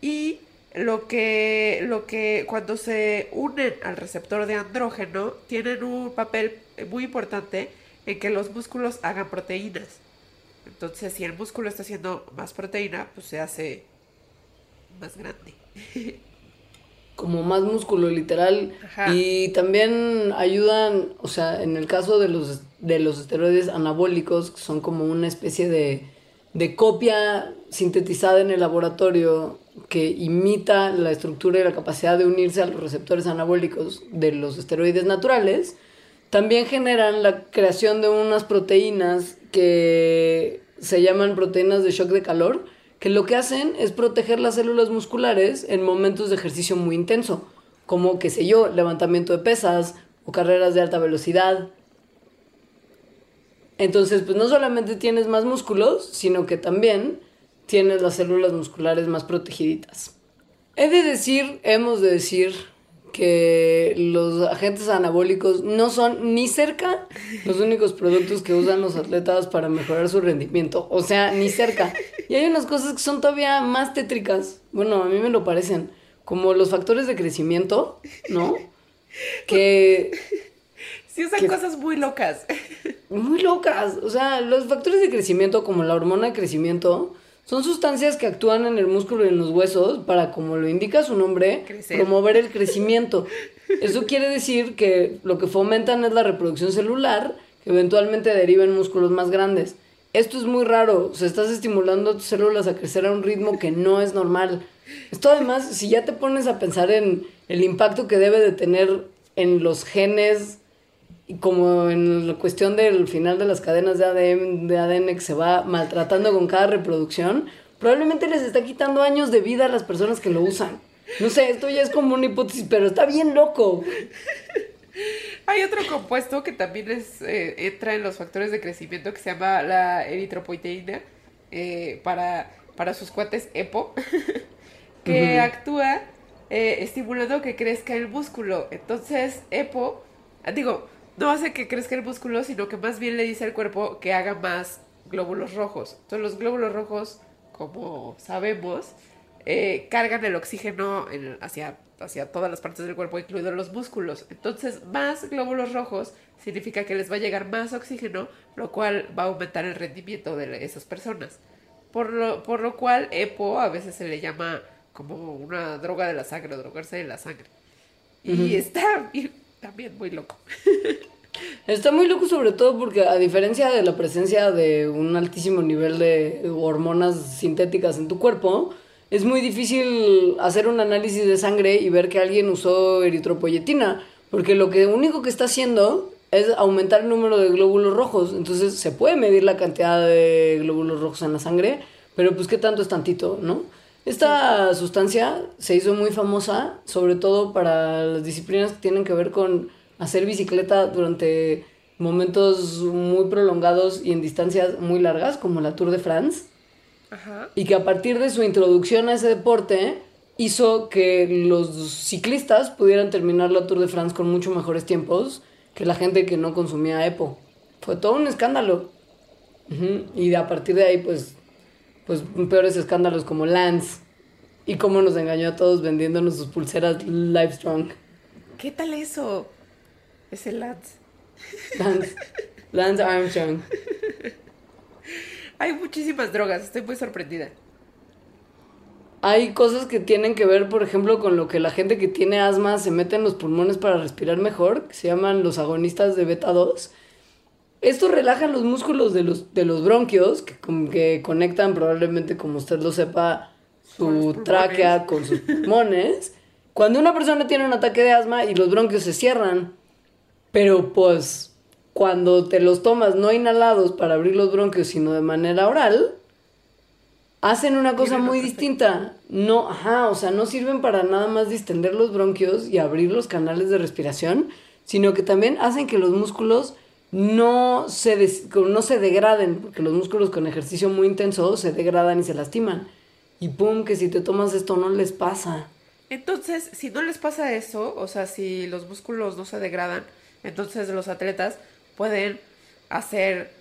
y lo que, lo que cuando se unen al receptor de andrógeno tienen un papel muy importante en que los músculos hagan proteínas. Entonces, si el músculo está haciendo más proteína, pues se hace más grande.
como más músculo literal
Ajá.
y también ayudan, o sea, en el caso de los de los esteroides anabólicos que son como una especie de de copia sintetizada en el laboratorio que imita la estructura y la capacidad de unirse a los receptores anabólicos de los esteroides naturales, también generan la creación de unas proteínas que se llaman proteínas de shock de calor, que lo que hacen es proteger las células musculares en momentos de ejercicio muy intenso, como, qué sé yo, levantamiento de pesas o carreras de alta velocidad. Entonces, pues no solamente tienes más músculos, sino que también tienes las células musculares más protegiditas. He de decir, hemos de decir que los agentes anabólicos no son ni cerca los únicos productos que usan los atletas para mejorar su rendimiento. O sea, ni cerca. Y hay unas cosas que son todavía más tétricas. Bueno, a mí me lo parecen. Como los factores de crecimiento, ¿no? Que
Sí usan
¿Qué?
cosas muy locas.
muy locas. O sea, los factores de crecimiento, como la hormona de crecimiento, son sustancias que actúan en el músculo y en los huesos para, como lo indica su nombre,
Crecer.
promover el crecimiento. Eso quiere decir que lo que fomentan es la reproducción celular, que eventualmente deriva en músculos más grandes. Esto es muy raro, o sea, estás estimulando a tus células a crecer a un ritmo que no es normal. Esto además, si ya te pones a pensar en el impacto que debe de tener en los genes y como en la cuestión del final de las cadenas de ADN, de ADN que se va maltratando con cada reproducción, probablemente les está quitando años de vida a las personas que lo usan. No sé, esto ya es como una hipótesis, pero está bien loco.
Hay otro compuesto que también es, eh, entra en los factores de crecimiento que se llama la eritropoietina eh, para, para sus cuates EPO, que actúa eh, estimulando que crezca el músculo. Entonces, EPO, digo, no hace que crezca el músculo, sino que más bien le dice al cuerpo que haga más glóbulos rojos. Entonces, los glóbulos rojos, como sabemos, eh, cargan el oxígeno en- hacia, hacia todas las partes del cuerpo, incluidos los músculos. Entonces, más glóbulos rojos significa que les va a llegar más oxígeno, lo cual va a aumentar el rendimiento de esas personas. Por lo, por lo cual, EPO a veces se le llama como una droga de la sangre, o drogarse de la sangre. Y está bien- también muy loco.
Está muy loco sobre todo porque a diferencia de la presencia de un altísimo nivel de hormonas sintéticas en tu cuerpo, es muy difícil hacer un análisis de sangre y ver que alguien usó eritropoyetina, porque lo que único que está haciendo es aumentar el número de glóbulos rojos, entonces se puede medir la cantidad de glóbulos rojos en la sangre, pero pues qué tanto es tantito, ¿no? Esta sustancia se hizo muy famosa, sobre todo para las disciplinas que tienen que ver con hacer bicicleta durante momentos muy prolongados y en distancias muy largas, como la Tour de France,
Ajá.
y que a partir de su introducción a ese deporte hizo que los ciclistas pudieran terminar la Tour de France con mucho mejores tiempos que la gente que no consumía EPO. Fue todo un escándalo. Y a partir de ahí, pues, pues peores escándalos como Lance Y cómo nos engañó a todos vendiéndonos sus pulseras Livestrong.
¿Qué tal eso? Es el Lance.
Lance, Lance Armstrong.
Hay muchísimas drogas, estoy muy sorprendida.
Hay cosas que tienen que ver, por ejemplo, con lo que la gente que tiene asma se mete en los pulmones para respirar mejor, que se llaman los agonistas de beta 2. Esto relaja los músculos de los, de los bronquios, que, que conectan probablemente, como usted lo sepa, su tráquea con sus pulmones. Cuando una persona tiene un ataque de asma y los bronquios se cierran, pero pues cuando te los tomas no inhalados para abrir los bronquios, sino de manera oral, hacen una cosa muy distinta. No, ajá, o sea, no sirven para nada más distender los bronquios y abrir los canales de respiración, sino que también hacen que los músculos no se, des- no se degraden, porque los músculos con ejercicio muy intenso se degradan y se lastiman. Y pum, que si te tomas esto no les pasa.
Entonces, si no les pasa eso, o sea, si los músculos no se degradan, entonces los atletas pueden hacer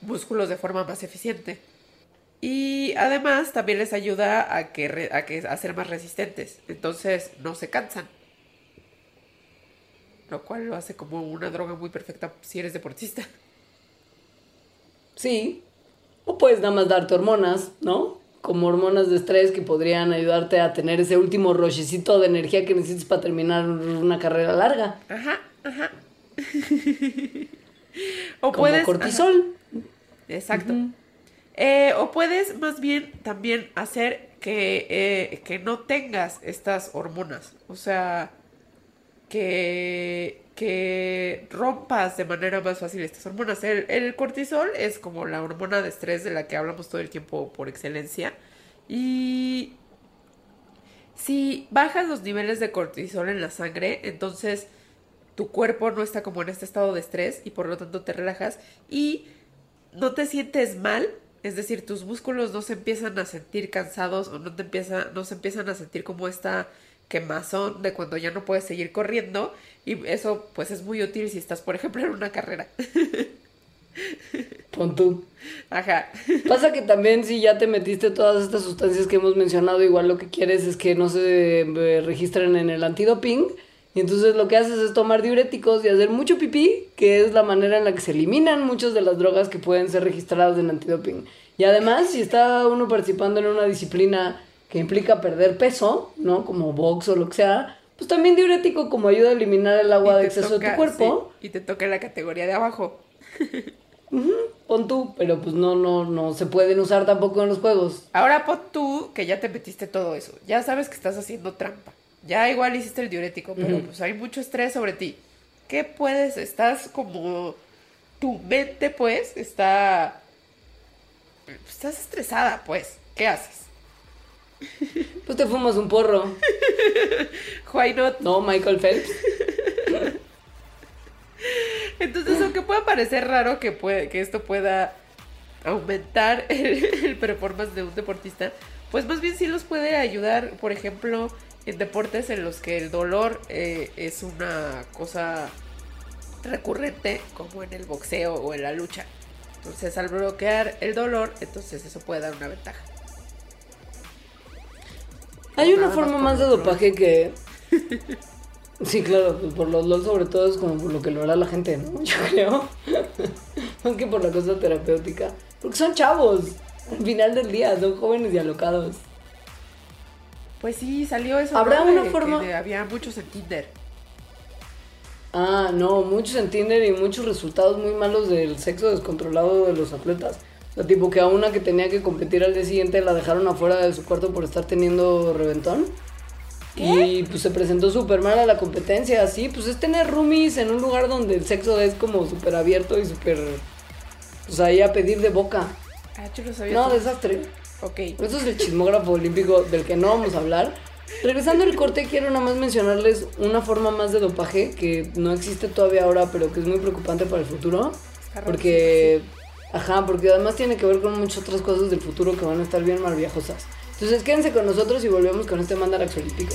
músculos de forma más eficiente. Y además también les ayuda a que, a que a ser más resistentes. Entonces no se cansan. Lo cual lo hace como una droga muy perfecta si eres deportista.
Sí. O puedes nada más darte hormonas, ¿no? Como hormonas de estrés que podrían ayudarte a tener ese último rochecito de energía que necesitas para terminar una carrera larga.
Ajá, ajá. o
Como
puedes.
cortisol.
ajá, exacto. Eh, o puedes más bien también hacer que, eh, que no tengas estas hormonas. O sea, que, que rompas de manera más fácil estas hormonas. El, cortisol es como la hormona de estrés de la que hablamos todo el tiempo por excelencia. Y si bajas los niveles de cortisol en la sangre, entonces tu cuerpo no está como en este estado de estrés y por lo tanto te relajas y no te sientes mal, es decir, tus músculos no se empiezan a sentir cansados o no te no se empiezan a sentir como esta quemazón de cuando ya no puedes seguir corriendo y eso pues es muy útil si estás por ejemplo en una carrera.
Pon tú.
Ajá.
Pasa que también si ya te metiste todas estas sustancias que hemos mencionado, igual lo que quieres es que no se eh, registren en el antidoping. Y entonces lo que haces es tomar diuréticos y hacer mucho pipí, que es la manera en la que se eliminan muchas de las drogas que pueden ser registradas en antidoping. Y además, si está uno participando en una disciplina que implica perder peso, ¿no? Como box o lo que sea, pues también diurético como ayuda a eliminar el agua de exceso de
toca-
tu cuerpo.
sí, y te toca la categoría de abajo.
Pon tú, pero pues no, no, no se pueden usar tampoco en los juegos.
Ahora pon tú que ya te metiste todo eso. Ya sabes que estás haciendo trampa. Ya igual hiciste el diurético, pero pues hay mucho estrés sobre ti. ¿Qué puedes? Estás como... Tu mente, pues, está... Estás estresada, pues. ¿Qué haces?
Pues te fumas un porro.
Why not?
No, Michael Phelps.
Entonces, aunque pueda parecer raro que, puede, que esto pueda aumentar el, el performance de un deportista, pues más bien sí los puede ayudar, por ejemplo, en deportes en los que el dolor eh, es una cosa recurrente, como en el boxeo o en la lucha. Entonces, al bloquear el dolor, entonces eso puede dar una ventaja.
Hay una forma más de dopaje que. Sí, claro, por los LOL sobre todo es como por lo que lo hará la gente, ¿no? Yo creo. Más que por la cosa terapéutica. Porque son chavos. Al final del día, son jóvenes y alocados.
Pues sí, salió eso.
¿Habrá
¿no?
una
De
forma-
de- había muchos en Tinder.
Ah, no, muchos en Tinder y muchos resultados muy malos del sexo descontrolado de los atletas. O sea, tipo que a una que tenía que competir al día siguiente la dejaron afuera de su cuarto por estar teniendo reventón. Y pues se presentó súper mal a la competencia, así, pues es tener roomies en un lugar donde el sexo es como súper abierto y súper, pues ahí a pedir de boca.
Ah, yo sabía.
No, desastre.
Ok.
Eso es el chismógrafo olímpico del que no vamos a hablar. Regresando al corte, quiero nada más mencionarles una forma más de dopaje que no existe todavía ahora, pero que es muy preocupante para el futuro. Porque, ajá, porque además tiene que ver con muchas otras cosas del futuro que van a estar bien maravillosas. Entonces quédense con nosotros y volvemos con este Mandarax Olímpico.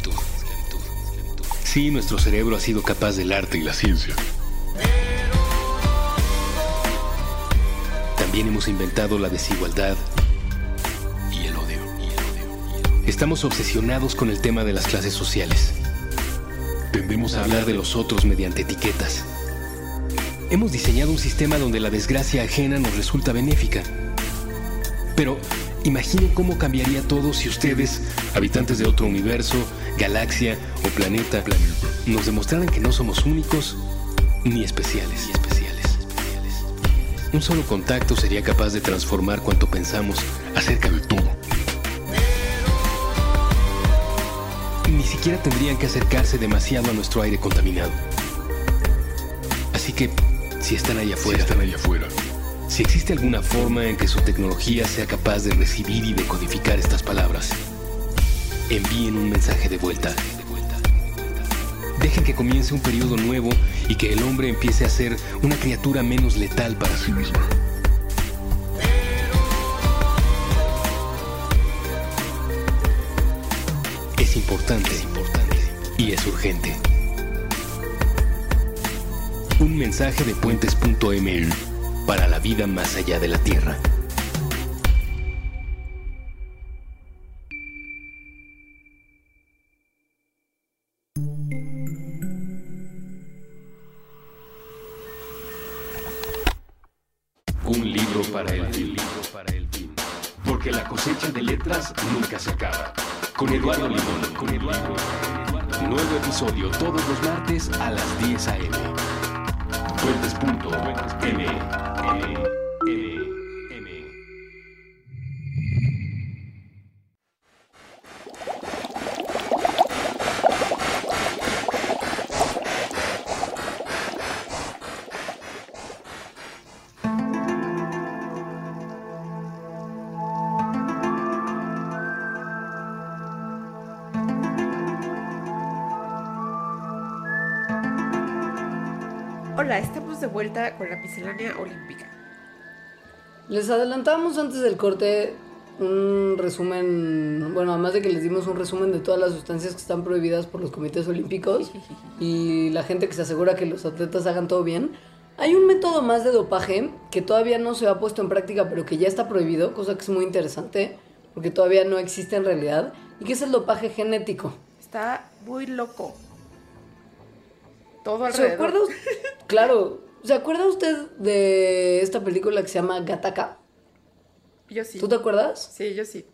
Sí, nuestro cerebro ha sido capaz del arte y la ciencia. También hemos inventado la desigualdad y el odio. Estamos obsesionados con el tema de las clases sociales. Tendemos a hablar de los otros mediante etiquetas. Hemos diseñado un sistema donde la desgracia ajena nos resulta benéfica. Pero imaginen cómo cambiaría todo si ustedes, habitantes de otro universo, galaxia o planeta, nos demostraran que no somos únicos ni especiales. Ni especiales. Un solo contacto sería capaz de transformar cuanto pensamos acerca de todo. Ni siquiera tendrían que acercarse demasiado a nuestro aire contaminado. Así que, si están allá afuera, están allá afuera. Si existe alguna forma en que su tecnología sea capaz de recibir y decodificar estas palabras, envíen un mensaje de vuelta. Dejen que comience un periodo nuevo y que el hombre empiece a ser una criatura menos letal para sí misma. Es importante, es importante y es urgente. Un mensaje de puentes.ml para la vida más allá de la Tierra. A las
Hola, estamos de vuelta con la miscelánea olímpica.
Les adelantamos antes del corte un resumen, bueno, además de que les dimos un resumen de todas las sustancias que están prohibidas por los comités olímpicos y la gente que se asegura que los atletas hagan todo bien. Hay un método más de dopaje que todavía no se ha puesto en práctica, pero que ya está prohibido, cosa que es muy interesante, porque todavía no existe en realidad, y que es el dopaje genético.
Está muy loco. Todo
¿Se
alrededor.
acuerda? us- Claro, ¿se acuerda usted de esta película que se llama Gataka?
Yo sí.
¿Tú te acuerdas?
Sí, yo sí.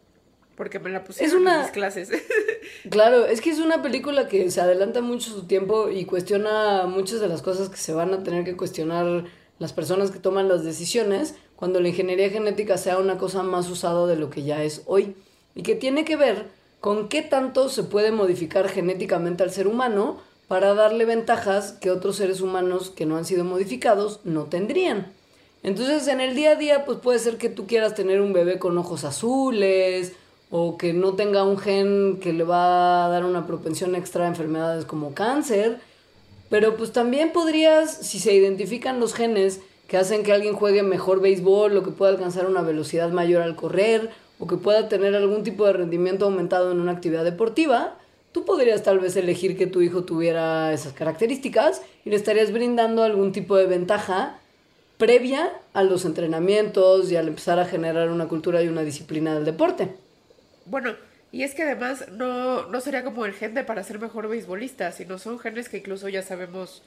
Porque me la pusieron
Es una-
en mis clases.
Claro, es que es una película que se adelanta mucho su tiempo y cuestiona muchas de las cosas que se van a tener que cuestionar las personas que toman las decisiones cuando la ingeniería genética sea una cosa más usada de lo que ya es hoy. Y que tiene que ver con qué tanto se puede modificar genéticamente al ser humano para darle ventajas que otros seres humanos que no han sido modificados no tendrían. Entonces, en el día a día, pues puede ser que tú quieras tener un bebé con ojos azules o que no tenga un gen que le va a dar una propensión extra a enfermedades como cáncer. Pero pues también podrías, si se identifican los genes que hacen que alguien juegue mejor béisbol o que pueda alcanzar una velocidad mayor al correr o que pueda tener algún tipo de rendimiento aumentado en una actividad deportiva, tú podrías tal vez elegir que tu hijo tuviera esas características y le estarías brindando algún tipo de ventaja previa a los entrenamientos y al empezar a generar una cultura y una disciplina del deporte.
Bueno, y es que además no, no sería como el gen de para ser mejor beisbolista, sino son genes que incluso ya sabemos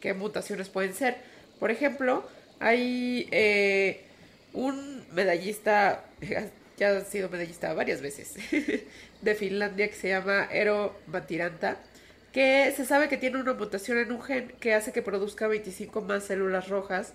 qué mutaciones pueden ser. Por ejemplo, hay eh, un medallista, ya ha sido medallista varias veces, de Finlandia que se llama Eero Matiranta, que se sabe que tiene una mutación en un gen que hace que produzca 25 más células rojas,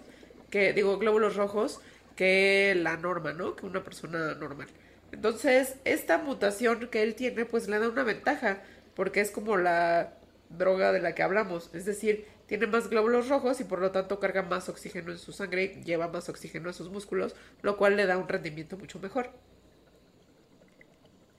que digo glóbulos rojos, que la norma, ¿no? Que una persona normal. Entonces, esta mutación que él tiene, pues le da una ventaja, porque es como la droga de la que hablamos, es decir, tiene más glóbulos rojos y por lo tanto carga más oxígeno en su sangre, lleva más oxígeno a sus músculos, lo cual le da un rendimiento mucho mejor.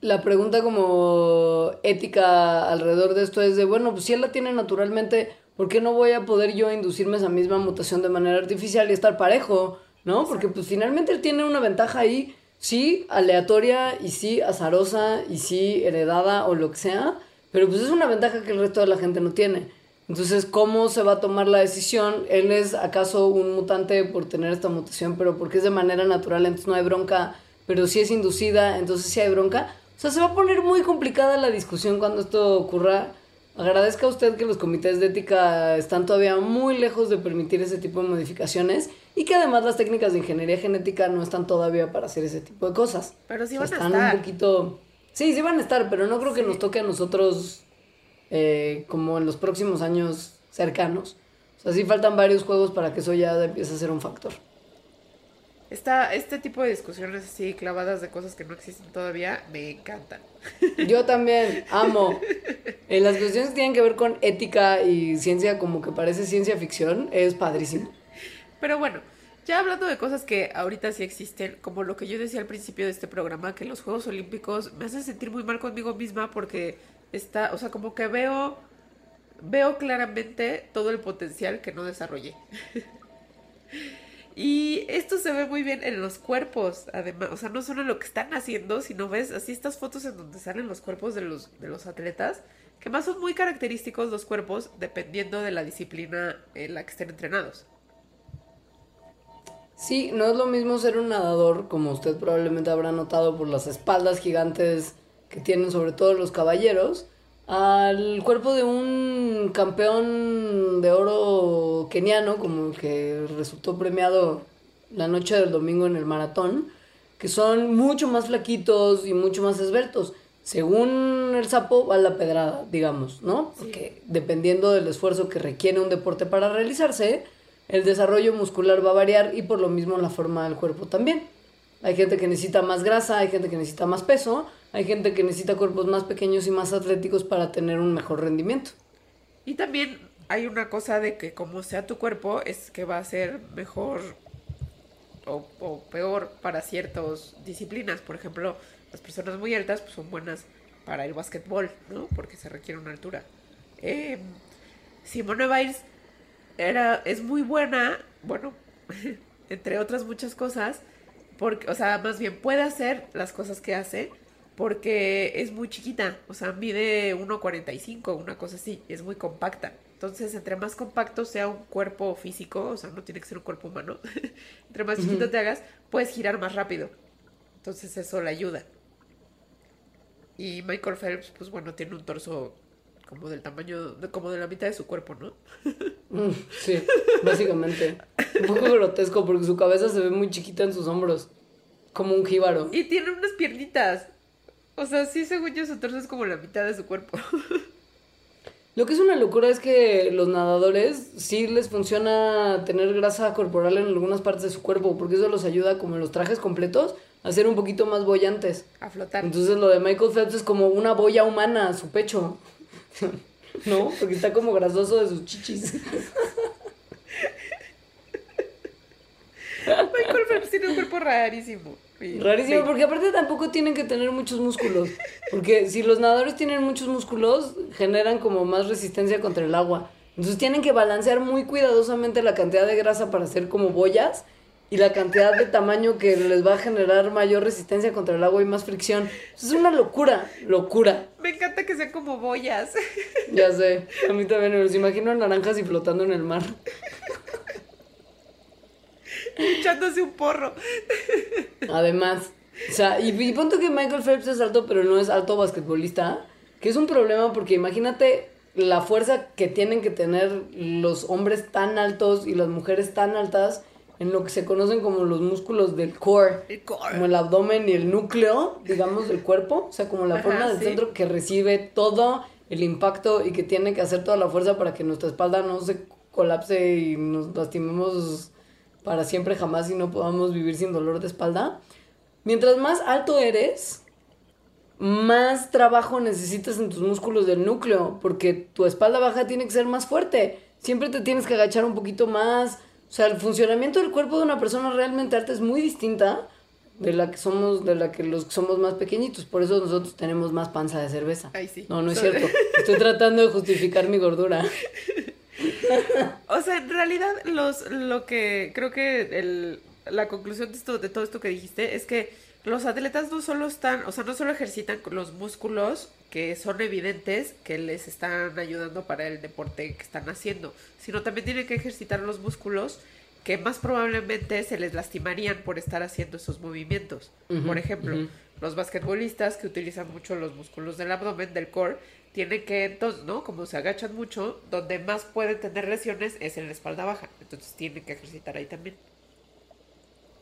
La pregunta como ética alrededor de esto es de, bueno, pues si él la tiene naturalmente, ¿por qué no voy a poder yo inducirme esa misma mutación de manera artificial y estar parejo? ¿No? Porque pues finalmente él tiene una ventaja ahí, sí, aleatoria y sí, azarosa y sí, heredada o lo que sea, pero pues es una ventaja que el resto de la gente no tiene. Entonces, ¿cómo se va a tomar la decisión? ¿Él es acaso un mutante por tener esta mutación, pero porque es de manera natural, entonces no hay bronca, pero si es inducida, entonces sí hay bronca? O sea, se va a poner muy complicada la discusión cuando esto ocurra. Agradezca a usted que los comités de ética están todavía muy lejos de permitir ese tipo de modificaciones y que además las técnicas de ingeniería genética no están todavía para hacer ese tipo de cosas.
Pero sí
O sea,
van a
están
estar.
un poquito... Sí, sí van a estar, pero no creo que nos toque a nosotros eh, como en los próximos años cercanos. O sea, sí faltan varios juegos para que eso ya empiece a ser un factor.
Esta, este tipo de discusiones así clavadas de cosas que no existen todavía me encantan.
Yo también amo. Eh, las cuestiones que tienen que ver con ética y ciencia, como que parece ciencia ficción, es padrísimo.
Pero bueno, ya hablando de cosas que ahorita sí existen, como lo que yo decía al principio de este programa, que los Juegos Olímpicos me hacen sentir muy mal conmigo misma porque está, o sea, como que veo, veo claramente todo el potencial que no desarrollé. Y esto se ve muy bien en los cuerpos, además, o sea, no solo en lo que están haciendo, sino ves así estas fotos en donde salen los cuerpos de los, de los atletas, que más son muy característicos los cuerpos dependiendo de la disciplina en la que estén entrenados.
Sí, no es lo mismo ser un nadador, como usted probablemente habrá notado por las espaldas gigantes que tienen sobre todo los caballeros, al cuerpo de un campeón de oro keniano, como el que resultó premiado la noche del domingo en el maratón, que son mucho más flaquitos y mucho más esbeltos. Según el sapo, va la pedrada, digamos, ¿no? Porque dependiendo del esfuerzo que requiere un deporte para realizarse, el desarrollo muscular va a variar y por lo mismo la forma del cuerpo también. Hay gente que necesita más grasa, hay gente que necesita más peso, hay gente que necesita cuerpos más pequeños y más atléticos para tener un mejor rendimiento.
Y también hay una cosa de que como sea tu cuerpo, es que va a ser mejor o, peor para ciertas disciplinas. Por ejemplo, las personas muy altas pues, son buenas para el básquetbol, ¿no? Porque se requiere una altura. Eh, Simone Biles era, es muy buena, bueno, entre otras muchas cosas, porque, o sea, más bien puede hacer las cosas que hace porque es muy chiquita, o sea, mide 1,45, una cosa así, es muy compacta. Entonces, entre más compacto sea un cuerpo físico, o sea, no tiene que ser un cuerpo humano, entre más chiquito te hagas, puedes girar más rápido. Entonces, eso le ayuda. Y Michael Phelps, pues bueno, tiene un torso como del tamaño, de- como de la mitad de su cuerpo, ¿no?
Mm, sí, básicamente. Un poco grotesco porque su cabeza se ve muy chiquita en sus hombros. Como un jíbaro.
Y tiene unas piernitas. O sea, sí, según yo, su torso es como la mitad de su cuerpo.
Lo que es una locura es que los nadadores sí les funciona tener grasa corporal en algunas partes de su cuerpo, porque eso los ayuda, como en los trajes completos, a ser un poquito más bollantes.
A flotar.
Entonces lo de Michael Phelps es como una boya humana a su pecho. ¿No? Porque está como grasoso de sus chichis.
Michael Phelps tiene un cuerpo rarísimo.
Rarísimo,
sí.
porque aparte tampoco tienen que tener muchos músculos. Porque si los nadadores tienen muchos músculos, generan como más resistencia contra el agua. Entonces tienen que balancear muy cuidadosamente la cantidad de grasa para hacer como boyas y la cantidad de tamaño que les va a generar mayor resistencia contra el agua y más fricción. Es una locura, locura.
Me encanta que sean como boyas.
Ya sé, a mí también me los imagino naranjas y flotando en el mar.
Echándose un porro.
Además, o sea, y, y punto que Michael Phelps es alto, pero no es alto basquetbolista, que es un problema porque imagínate la fuerza que tienen que tener los hombres tan altos y las mujeres tan altas en lo que se conocen como los músculos del core,
El core.
como el abdomen y el núcleo, digamos, del cuerpo, o sea, como la
Ajá,
forma del
sí.
centro que recibe todo el impacto y que tiene que hacer toda la fuerza para que nuestra espalda no se colapse y nos lastimemos para siempre jamás y no podamos vivir sin dolor de espalda. Mientras más alto eres, más trabajo necesitas en tus músculos del núcleo, porque tu espalda baja tiene que ser más fuerte. siempre te tienes que agachar un poquito más. O sea, el funcionamiento del cuerpo de una persona realmente alta es muy distinta de la que somos, de la que los que somos más pequeñitos. Por eso nosotros tenemos más panza de cerveza.
Ay, sí.
No, no es cierto. Estoy tratando de justificar mi gordura.
O sea, en realidad los, lo que creo que el, la conclusión de, esto, de todo esto que dijiste es que los atletas no solo están, o sea, no solo ejercitan los músculos que son evidentes que les están ayudando para el deporte que están haciendo, sino también tienen que ejercitar los músculos que más probablemente se les lastimarían por estar haciendo esos movimientos. por ejemplo, los basquetbolistas que utilizan mucho los músculos del abdomen, del core, tienen que entonces, ¿no? Como se agachan mucho, donde más pueden tener lesiones es en la espalda baja. Entonces tienen que ejercitar ahí también.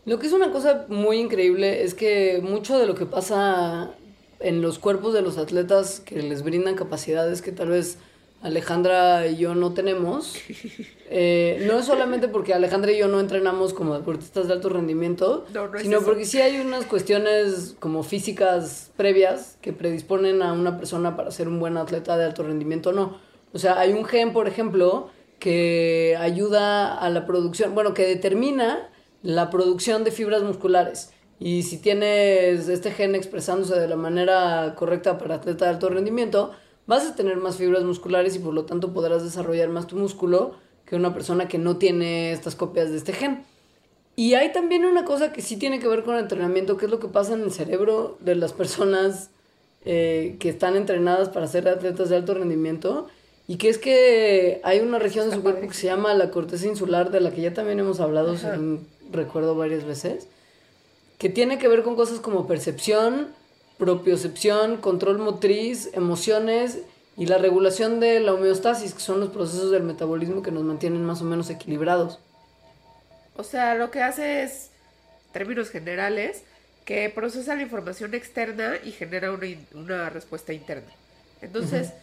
Lo que es una cosa muy increíble es que mucho de lo que pasa en los cuerpos de los atletas que les brindan capacidades que tal vez Alejandra y yo no tenemos, eh, no es solamente porque Alejandra y yo no entrenamos como deportistas de alto rendimiento,
No, no es
sino porque sí hay unas cuestiones como físicas previas que predisponen a una persona para ser un buen atleta de alto rendimiento o no. O sea, hay un gen, por ejemplo, que ayuda a la producción, bueno, que determina la producción de fibras musculares. Y si tienes este gen expresándose de la manera correcta para atleta de alto rendimiento, vas a tener más fibras musculares y por lo tanto podrás desarrollar más tu músculo que una persona que no tiene estas copias de este gen. Y hay también una cosa que sí tiene que ver con el entrenamiento, que es lo que pasa en el cerebro de las personas eh, que están entrenadas para ser atletas de alto rendimiento. Y que es que hay una región de su cuerpo que se llama la corteza insular, de la que ya también hemos hablado, según recuerdo varias veces, que tiene que ver con cosas como percepción, propiocepción, control motriz, emociones y la regulación de la homeostasis, que son los procesos del metabolismo que nos mantienen más o menos equilibrados.
O sea, lo que hace es, en términos generales, que procesa la información externa y genera una, una respuesta interna. Entonces,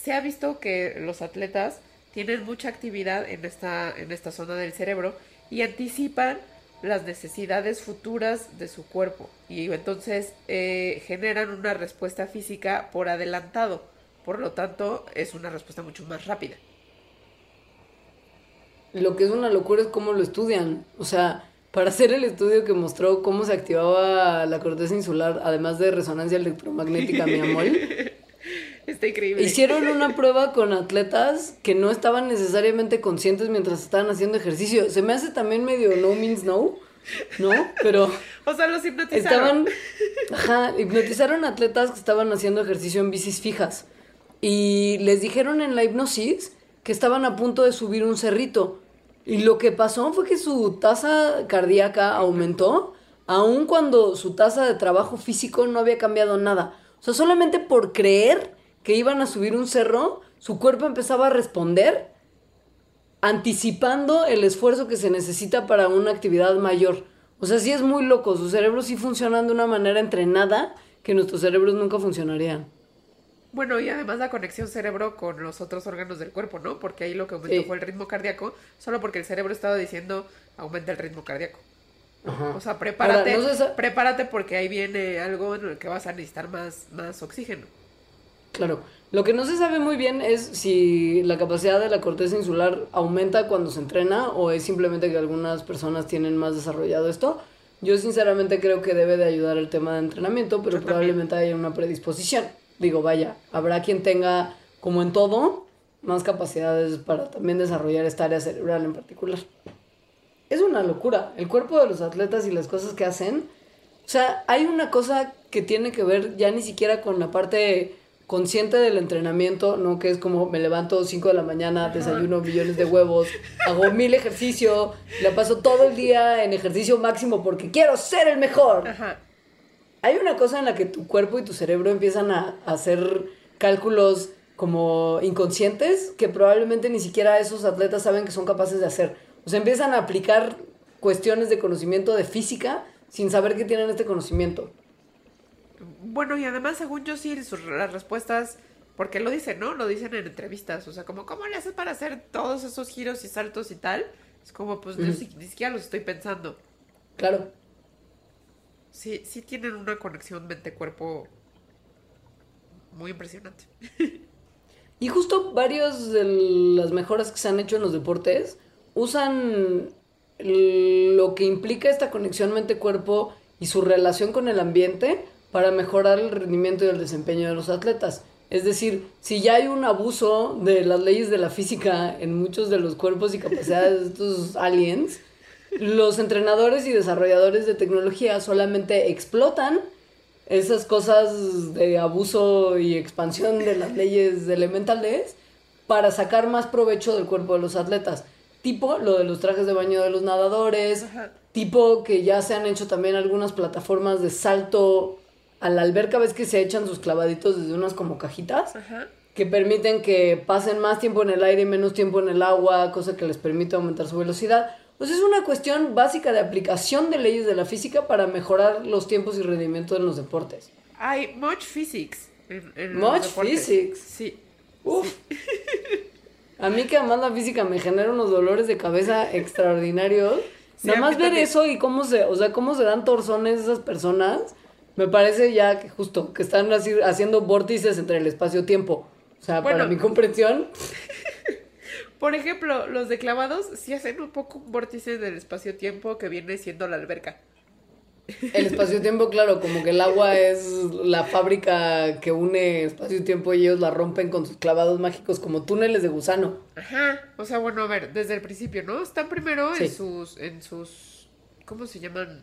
se ha visto que los atletas tienen mucha actividad en esta, en esta zona del cerebro y anticipan las necesidades futuras de su cuerpo y entonces eh, generan una respuesta física por adelantado. Por lo tanto, es una respuesta mucho más rápida.
Lo que es una locura es cómo lo estudian. O sea, para hacer el estudio que mostró cómo se activaba la corteza insular, además de resonancia electromagnética, mi amor,
Está increíble.
hicieron una prueba con atletas que no estaban necesariamente conscientes mientras estaban haciendo ejercicio. Se me hace también medio no means no, ¿no? Pero
O sea, los hipnotizaron.
estaban, ajá, hipnotizaron atletas que estaban haciendo ejercicio en bicis fijas. Y les dijeron en la hipnosis que estaban a punto de subir un cerrito. Y lo que pasó fue que su tasa cardíaca aumentó, aun cuando su tasa de trabajo físico no había cambiado nada. O sea, solamente por creer que iban a subir un cerro, su cuerpo empezaba a responder anticipando el esfuerzo que se necesita para una actividad mayor. O sea, sí es muy loco, sus cerebros sí funcionan de una manera entrenada que nuestros cerebros nunca funcionarían.
Bueno, y además la conexión cerebro con los otros órganos del cuerpo, ¿no? Porque ahí lo que aumentó
Sí.
fue el ritmo cardíaco, solo porque el cerebro estaba diciendo aumenta el ritmo cardíaco. O sea, prepárate,
Ahora, no se sa-
prepárate porque ahí viene algo en el que vas a necesitar más, más oxígeno.
Claro. Lo que no se sabe muy bien es si la capacidad de la corteza insular aumenta cuando se entrena o es simplemente que algunas personas tienen más desarrollado esto. Yo sinceramente creo que debe de ayudar el tema de entrenamiento, pero
Yo también.
probablemente haya una predisposición. Digo, vaya, habrá quien tenga, como en todo, más capacidades para también desarrollar esta área cerebral en particular. Es una locura. El cuerpo de los atletas y las cosas que hacen. O sea, hay una cosa que tiene que ver ya ni siquiera con la parte consciente del entrenamiento, ¿no? Que es como me levanto 5 de la mañana, desayuno millones de huevos, hago mil ejercicio, la paso todo el día en ejercicio máximo porque quiero ser el mejor.
Ajá.
Hay una cosa en la que tu cuerpo y tu cerebro empiezan a, a hacer cálculos como inconscientes que probablemente ni siquiera esos atletas saben que son capaces de hacer. O sea, empiezan a aplicar cuestiones de conocimiento de física sin saber que tienen este conocimiento.
Bueno, y además, según yo, sí, sus, las respuestas, porque lo dicen, ¿no? Lo dicen en entrevistas, o sea, como, ¿cómo le haces para hacer todos esos giros y saltos y tal? Es como, pues, yo sí- ni siquiera los estoy pensando.
Claro.
Sí, sí tienen una conexión mente-cuerpo muy impresionante.
Y justo varios de las mejoras que se han hecho en los deportes usan lo que implica esta conexión mente-cuerpo y su relación con el ambiente para mejorar el rendimiento y el desempeño de los atletas. Es decir, si ya hay un abuso de las leyes de la física en muchos de los cuerpos y capacidades de estos aliens, los entrenadores y desarrolladores de tecnología solamente explotan esas cosas de abuso y expansión de las leyes elementales para sacar más provecho del cuerpo de los atletas. Tipo lo de los trajes de baño de los nadadores, tipo que ya se han hecho también algunas plataformas de salto a la alberca, ves que se echan sus clavaditos desde unas como cajitas. que permiten que pasen más tiempo en el aire y menos tiempo en el agua, cosa que les permite aumentar su velocidad. Pues es una cuestión básica de aplicación de leyes de la física para mejorar los tiempos y rendimiento en los deportes.
Hay much physics. En,
much physics.
Sí.
Uf. A mí que además la física me genera unos dolores de cabeza extraordinarios. Nada más ver eso y cómo se, o sea, cómo se dan torsones esas personas, me parece ya que justo, que están así, haciendo vórtices entre el espacio-tiempo. O sea, para mi comprensión.
Por ejemplo, los de clavados sí hacen un poco un vórtice del espacio-tiempo que viene siendo la alberca.
El espacio-tiempo, claro, como que el agua es la fábrica que une espacio-tiempo y ellos la rompen con sus clavados mágicos como túneles de gusano.
Ajá. O sea, bueno, a ver, desde el principio, ¿no? Están primero en sus, en sus, ¿cómo se llaman?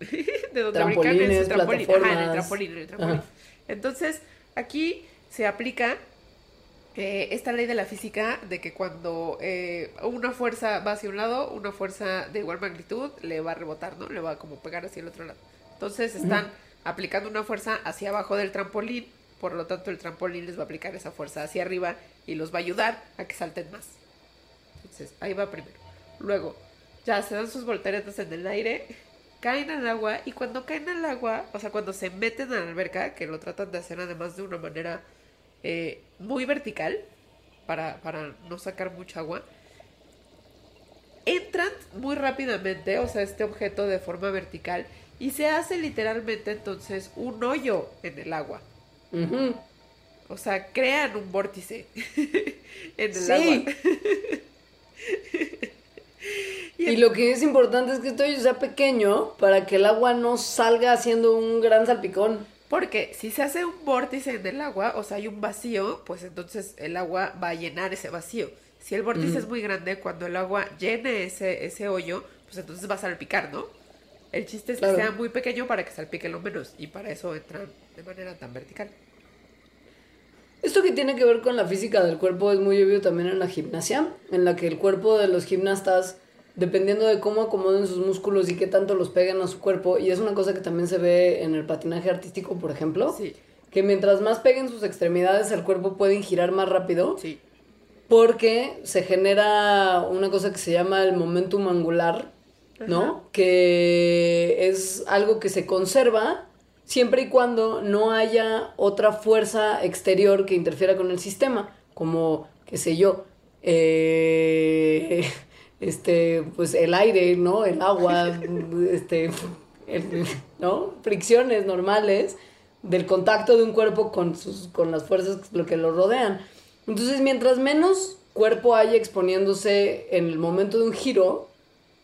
de donde Trampolines, en trampolín. Ajá, en
el trampolín, en el trampolín. Entonces, aquí se aplica eh, esta ley de la física de que cuando eh, una fuerza va hacia un lado, una fuerza de igual magnitud le va a rebotar, ¿no? Le va a como pegar hacia el otro lado. Entonces están aplicando una fuerza hacia abajo del trampolín, por lo tanto el trampolín les va a aplicar esa fuerza hacia arriba y los va a ayudar a que salten más. Entonces, ahí va primero. Luego, ya se dan sus volteretas en el aire, caen al agua y cuando caen al agua, o sea, cuando se meten a la alberca, que lo tratan de hacer además de una manera eh, muy vertical para, no sacar mucha agua. Entran muy rápidamente, o sea, este objeto de forma vertical, y se hace literalmente entonces un hoyo en el agua. O sea, crean un vórtice en el agua.
y, y lo que es importante es que hoyo sea pequeño para que el agua no salga haciendo un gran salpicón.
Porque si se hace un vórtice en el agua, o sea, hay un vacío, pues entonces el agua va a llenar ese vacío. Si el vórtice es muy grande, cuando el agua llene ese, ese hoyo, pues entonces va a salpicar, ¿no? El chiste es que sea muy pequeño para que salpique lo menos y para eso entran de manera tan vertical.
Esto que tiene que ver con la física del cuerpo es muy obvio también en la gimnasia, en la que el cuerpo de los gimnastas dependiendo de cómo acomoden sus músculos y qué tanto los peguen a su cuerpo. Y es una cosa que también se ve en el patinaje artístico, por ejemplo.
Sí.
Que mientras más peguen sus extremidades, el cuerpo puede girar más rápido.
Sí.
Porque se genera una cosa que se llama el momentum angular, ¿no? Que es algo que se conserva siempre y cuando no haya otra fuerza exterior que interfiera con el sistema, como, qué sé yo, eh, este, pues el aire, ¿no? El agua, este, ¿no? Fricciones normales del contacto de un cuerpo con, sus, con las fuerzas lo que lo rodean. Entonces, mientras menos cuerpo haya exponiéndose en el momento de un giro,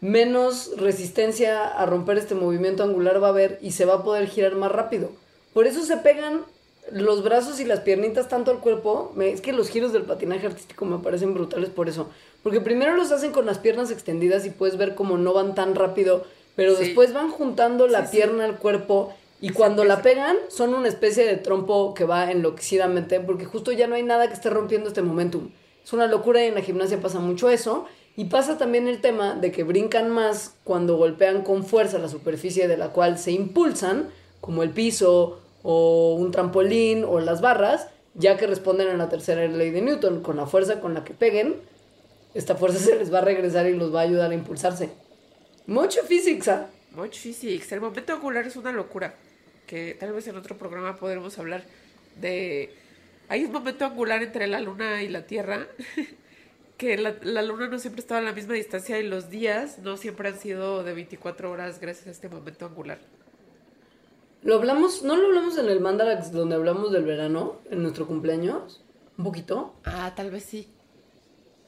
menos resistencia a romper este movimiento angular va a haber y se va a poder girar más rápido. Por eso se pegan los brazos y las piernitas tanto al cuerpo. es que los giros del patinaje artístico me parecen brutales por eso. Porque primero los hacen con las piernas extendidas y puedes ver cómo no van tan rápido, pero después van juntando la pierna al cuerpo y cuando la pegan son una especie de trompo que va enloquecidamente porque justo ya no hay nada que esté rompiendo este momentum. Es una locura y en la gimnasia pasa mucho eso. Y pasa también el tema de que brincan más cuando golpean con fuerza la superficie de la cual se impulsan, como el piso o un trampolín o las barras, ya que responden a la tercera ley de Newton, con la fuerza con la que peguen, esta fuerza se les va a regresar y los va a ayudar a impulsarse. Mucho física.
Mucho física. El momento angular es una locura. Que tal vez en otro programa podremos hablar de. Hay un momento angular entre la luna y la tierra. que la, la, luna no siempre estaba a la misma distancia y los días no siempre han sido de 24 horas gracias a este momento angular.
Lo hablamos, ¿no lo hablamos en el Mandarax donde hablamos del verano, en nuestro cumpleaños? Un poquito.
Ah, tal vez sí.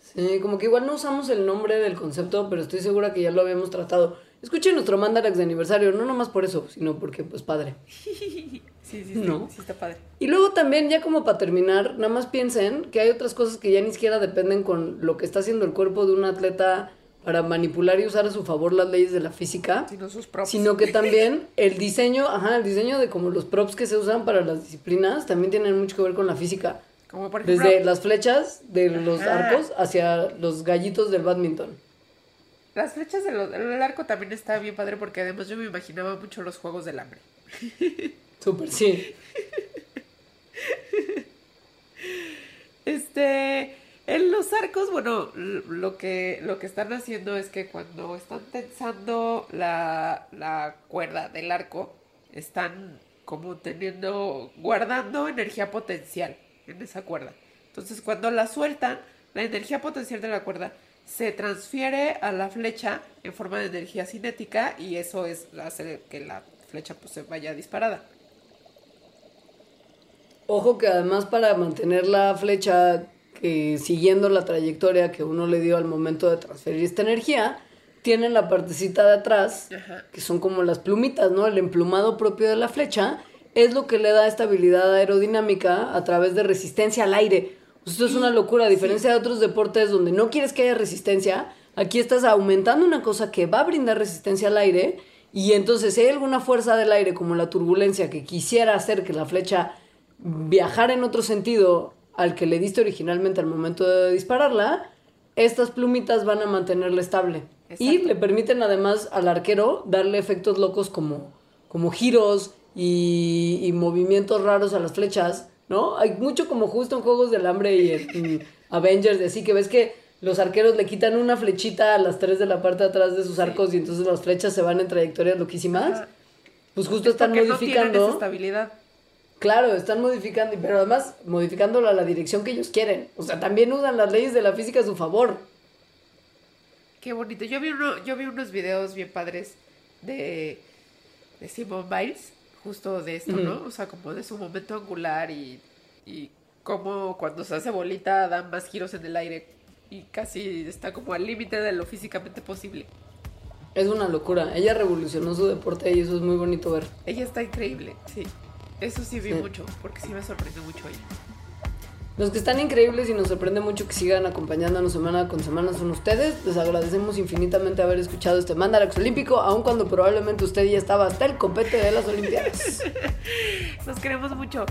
Sí, como que igual no usamos el nombre del concepto, pero estoy segura que ya lo habíamos tratado. Escuchen nuestro Mandarax de aniversario, no nomás por eso, sino porque, pues, padre.
Sí, sí, sí.
No.
Sí, está padre.
Y luego también, ya como para terminar, nada más piensen que hay otras cosas que ya ni siquiera dependen con lo que está haciendo el cuerpo de un atleta para manipular y usar a su favor las leyes de la física,
Sino sus props.
sino que también el diseño, ajá, el diseño de como los props que se usan para las disciplinas también tienen mucho que ver con la física.
Como por ejemplo.
Desde las flechas de los
Ajá.
arcos hacia los gallitos del badminton.
Las flechas del del arco también está bien padre porque además yo me imaginaba mucho los juegos del hambre.
Súper, sí.
Este, en los arcos, bueno, lo que, lo que están haciendo es que cuando están tensando la, la cuerda del arco, están como teniendo, guardando energía potencial en esa cuerda. Entonces, cuando la sueltan, la energía potencial de la cuerda se transfiere a la flecha en forma de energía cinética y eso es hace que la flecha pues se vaya disparada.
Ojo que además para mantener la flecha que siguiendo la trayectoria que uno le dio al momento de transferir esta energía, tienen la partecita de atrás,
Ajá.
que son como las plumitas, ¿no? El emplumado propio de la flecha es lo que le da estabilidad aerodinámica a través de resistencia al aire. Esto es una locura, a diferencia de otros deportes donde no quieres que haya resistencia, aquí estás aumentando una cosa que va a brindar resistencia al aire y entonces si hay alguna fuerza del aire como la turbulencia que quisiera hacer que la flecha viajara en otro sentido al que le diste originalmente al momento de dispararla, estas plumitas van a mantenerla estable. Y le permiten además al arquero darle efectos locos como, como giros y, y movimientos raros a las flechas, ¿no? Hay mucho como justo en Juegos del Hambre y en, en Avengers, de así que ves que los arqueros le quitan una flechita a las tres de la parte de atrás de sus arcos y entonces las flechas se van en trayectorias loquísimas.
Ajá.
Pues justo están
Porque no
modificando.
estabilidad.
Claro, están modificando, pero además modificándola a la dirección que ellos quieren. O sea, también usan las leyes de la física a su favor.
Qué bonito. Yo vi, uno, yo vi unos videos bien padres de, de Simone Biles, justo de esto, ¿no? O sea, como de su momento angular y, y cómo cuando se hace bolita da más giros en el aire y casi está como al límite de lo físicamente posible.
Es una locura. Ella revolucionó su deporte y eso es muy bonito ver.
Ella está increíble, sí. Eso sí vi
Sí.
mucho, porque sí me sorprendió mucho ella.
Los que están increíbles y nos sorprende mucho que sigan acompañándonos semana con semana son ustedes. Les agradecemos infinitamente haber escuchado este Mandarax Olímpico, aun cuando probablemente usted ya estaba hasta el copete de las Olimpiadas.
Nos queremos mucho.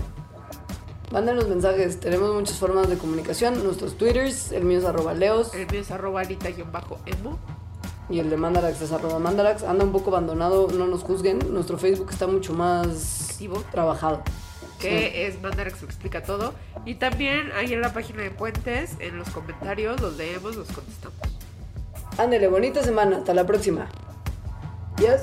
Mándenos mensajes, tenemos muchas formas de comunicación. Nuestros twitters, el mío es arroba leos
El mío es arroba anita-emo.
Y el de Mandarax es arroba Mandarax. Anda un poco abandonado, no nos juzguen. Nuestro Facebook está mucho más
Activo.
trabajado.
que es Mandarax lo explica todo. Y también ahí en la página de Puentes, en los comentarios, los leemos, los contestamos.
Ándele, bonita semana. Hasta la próxima. Yes.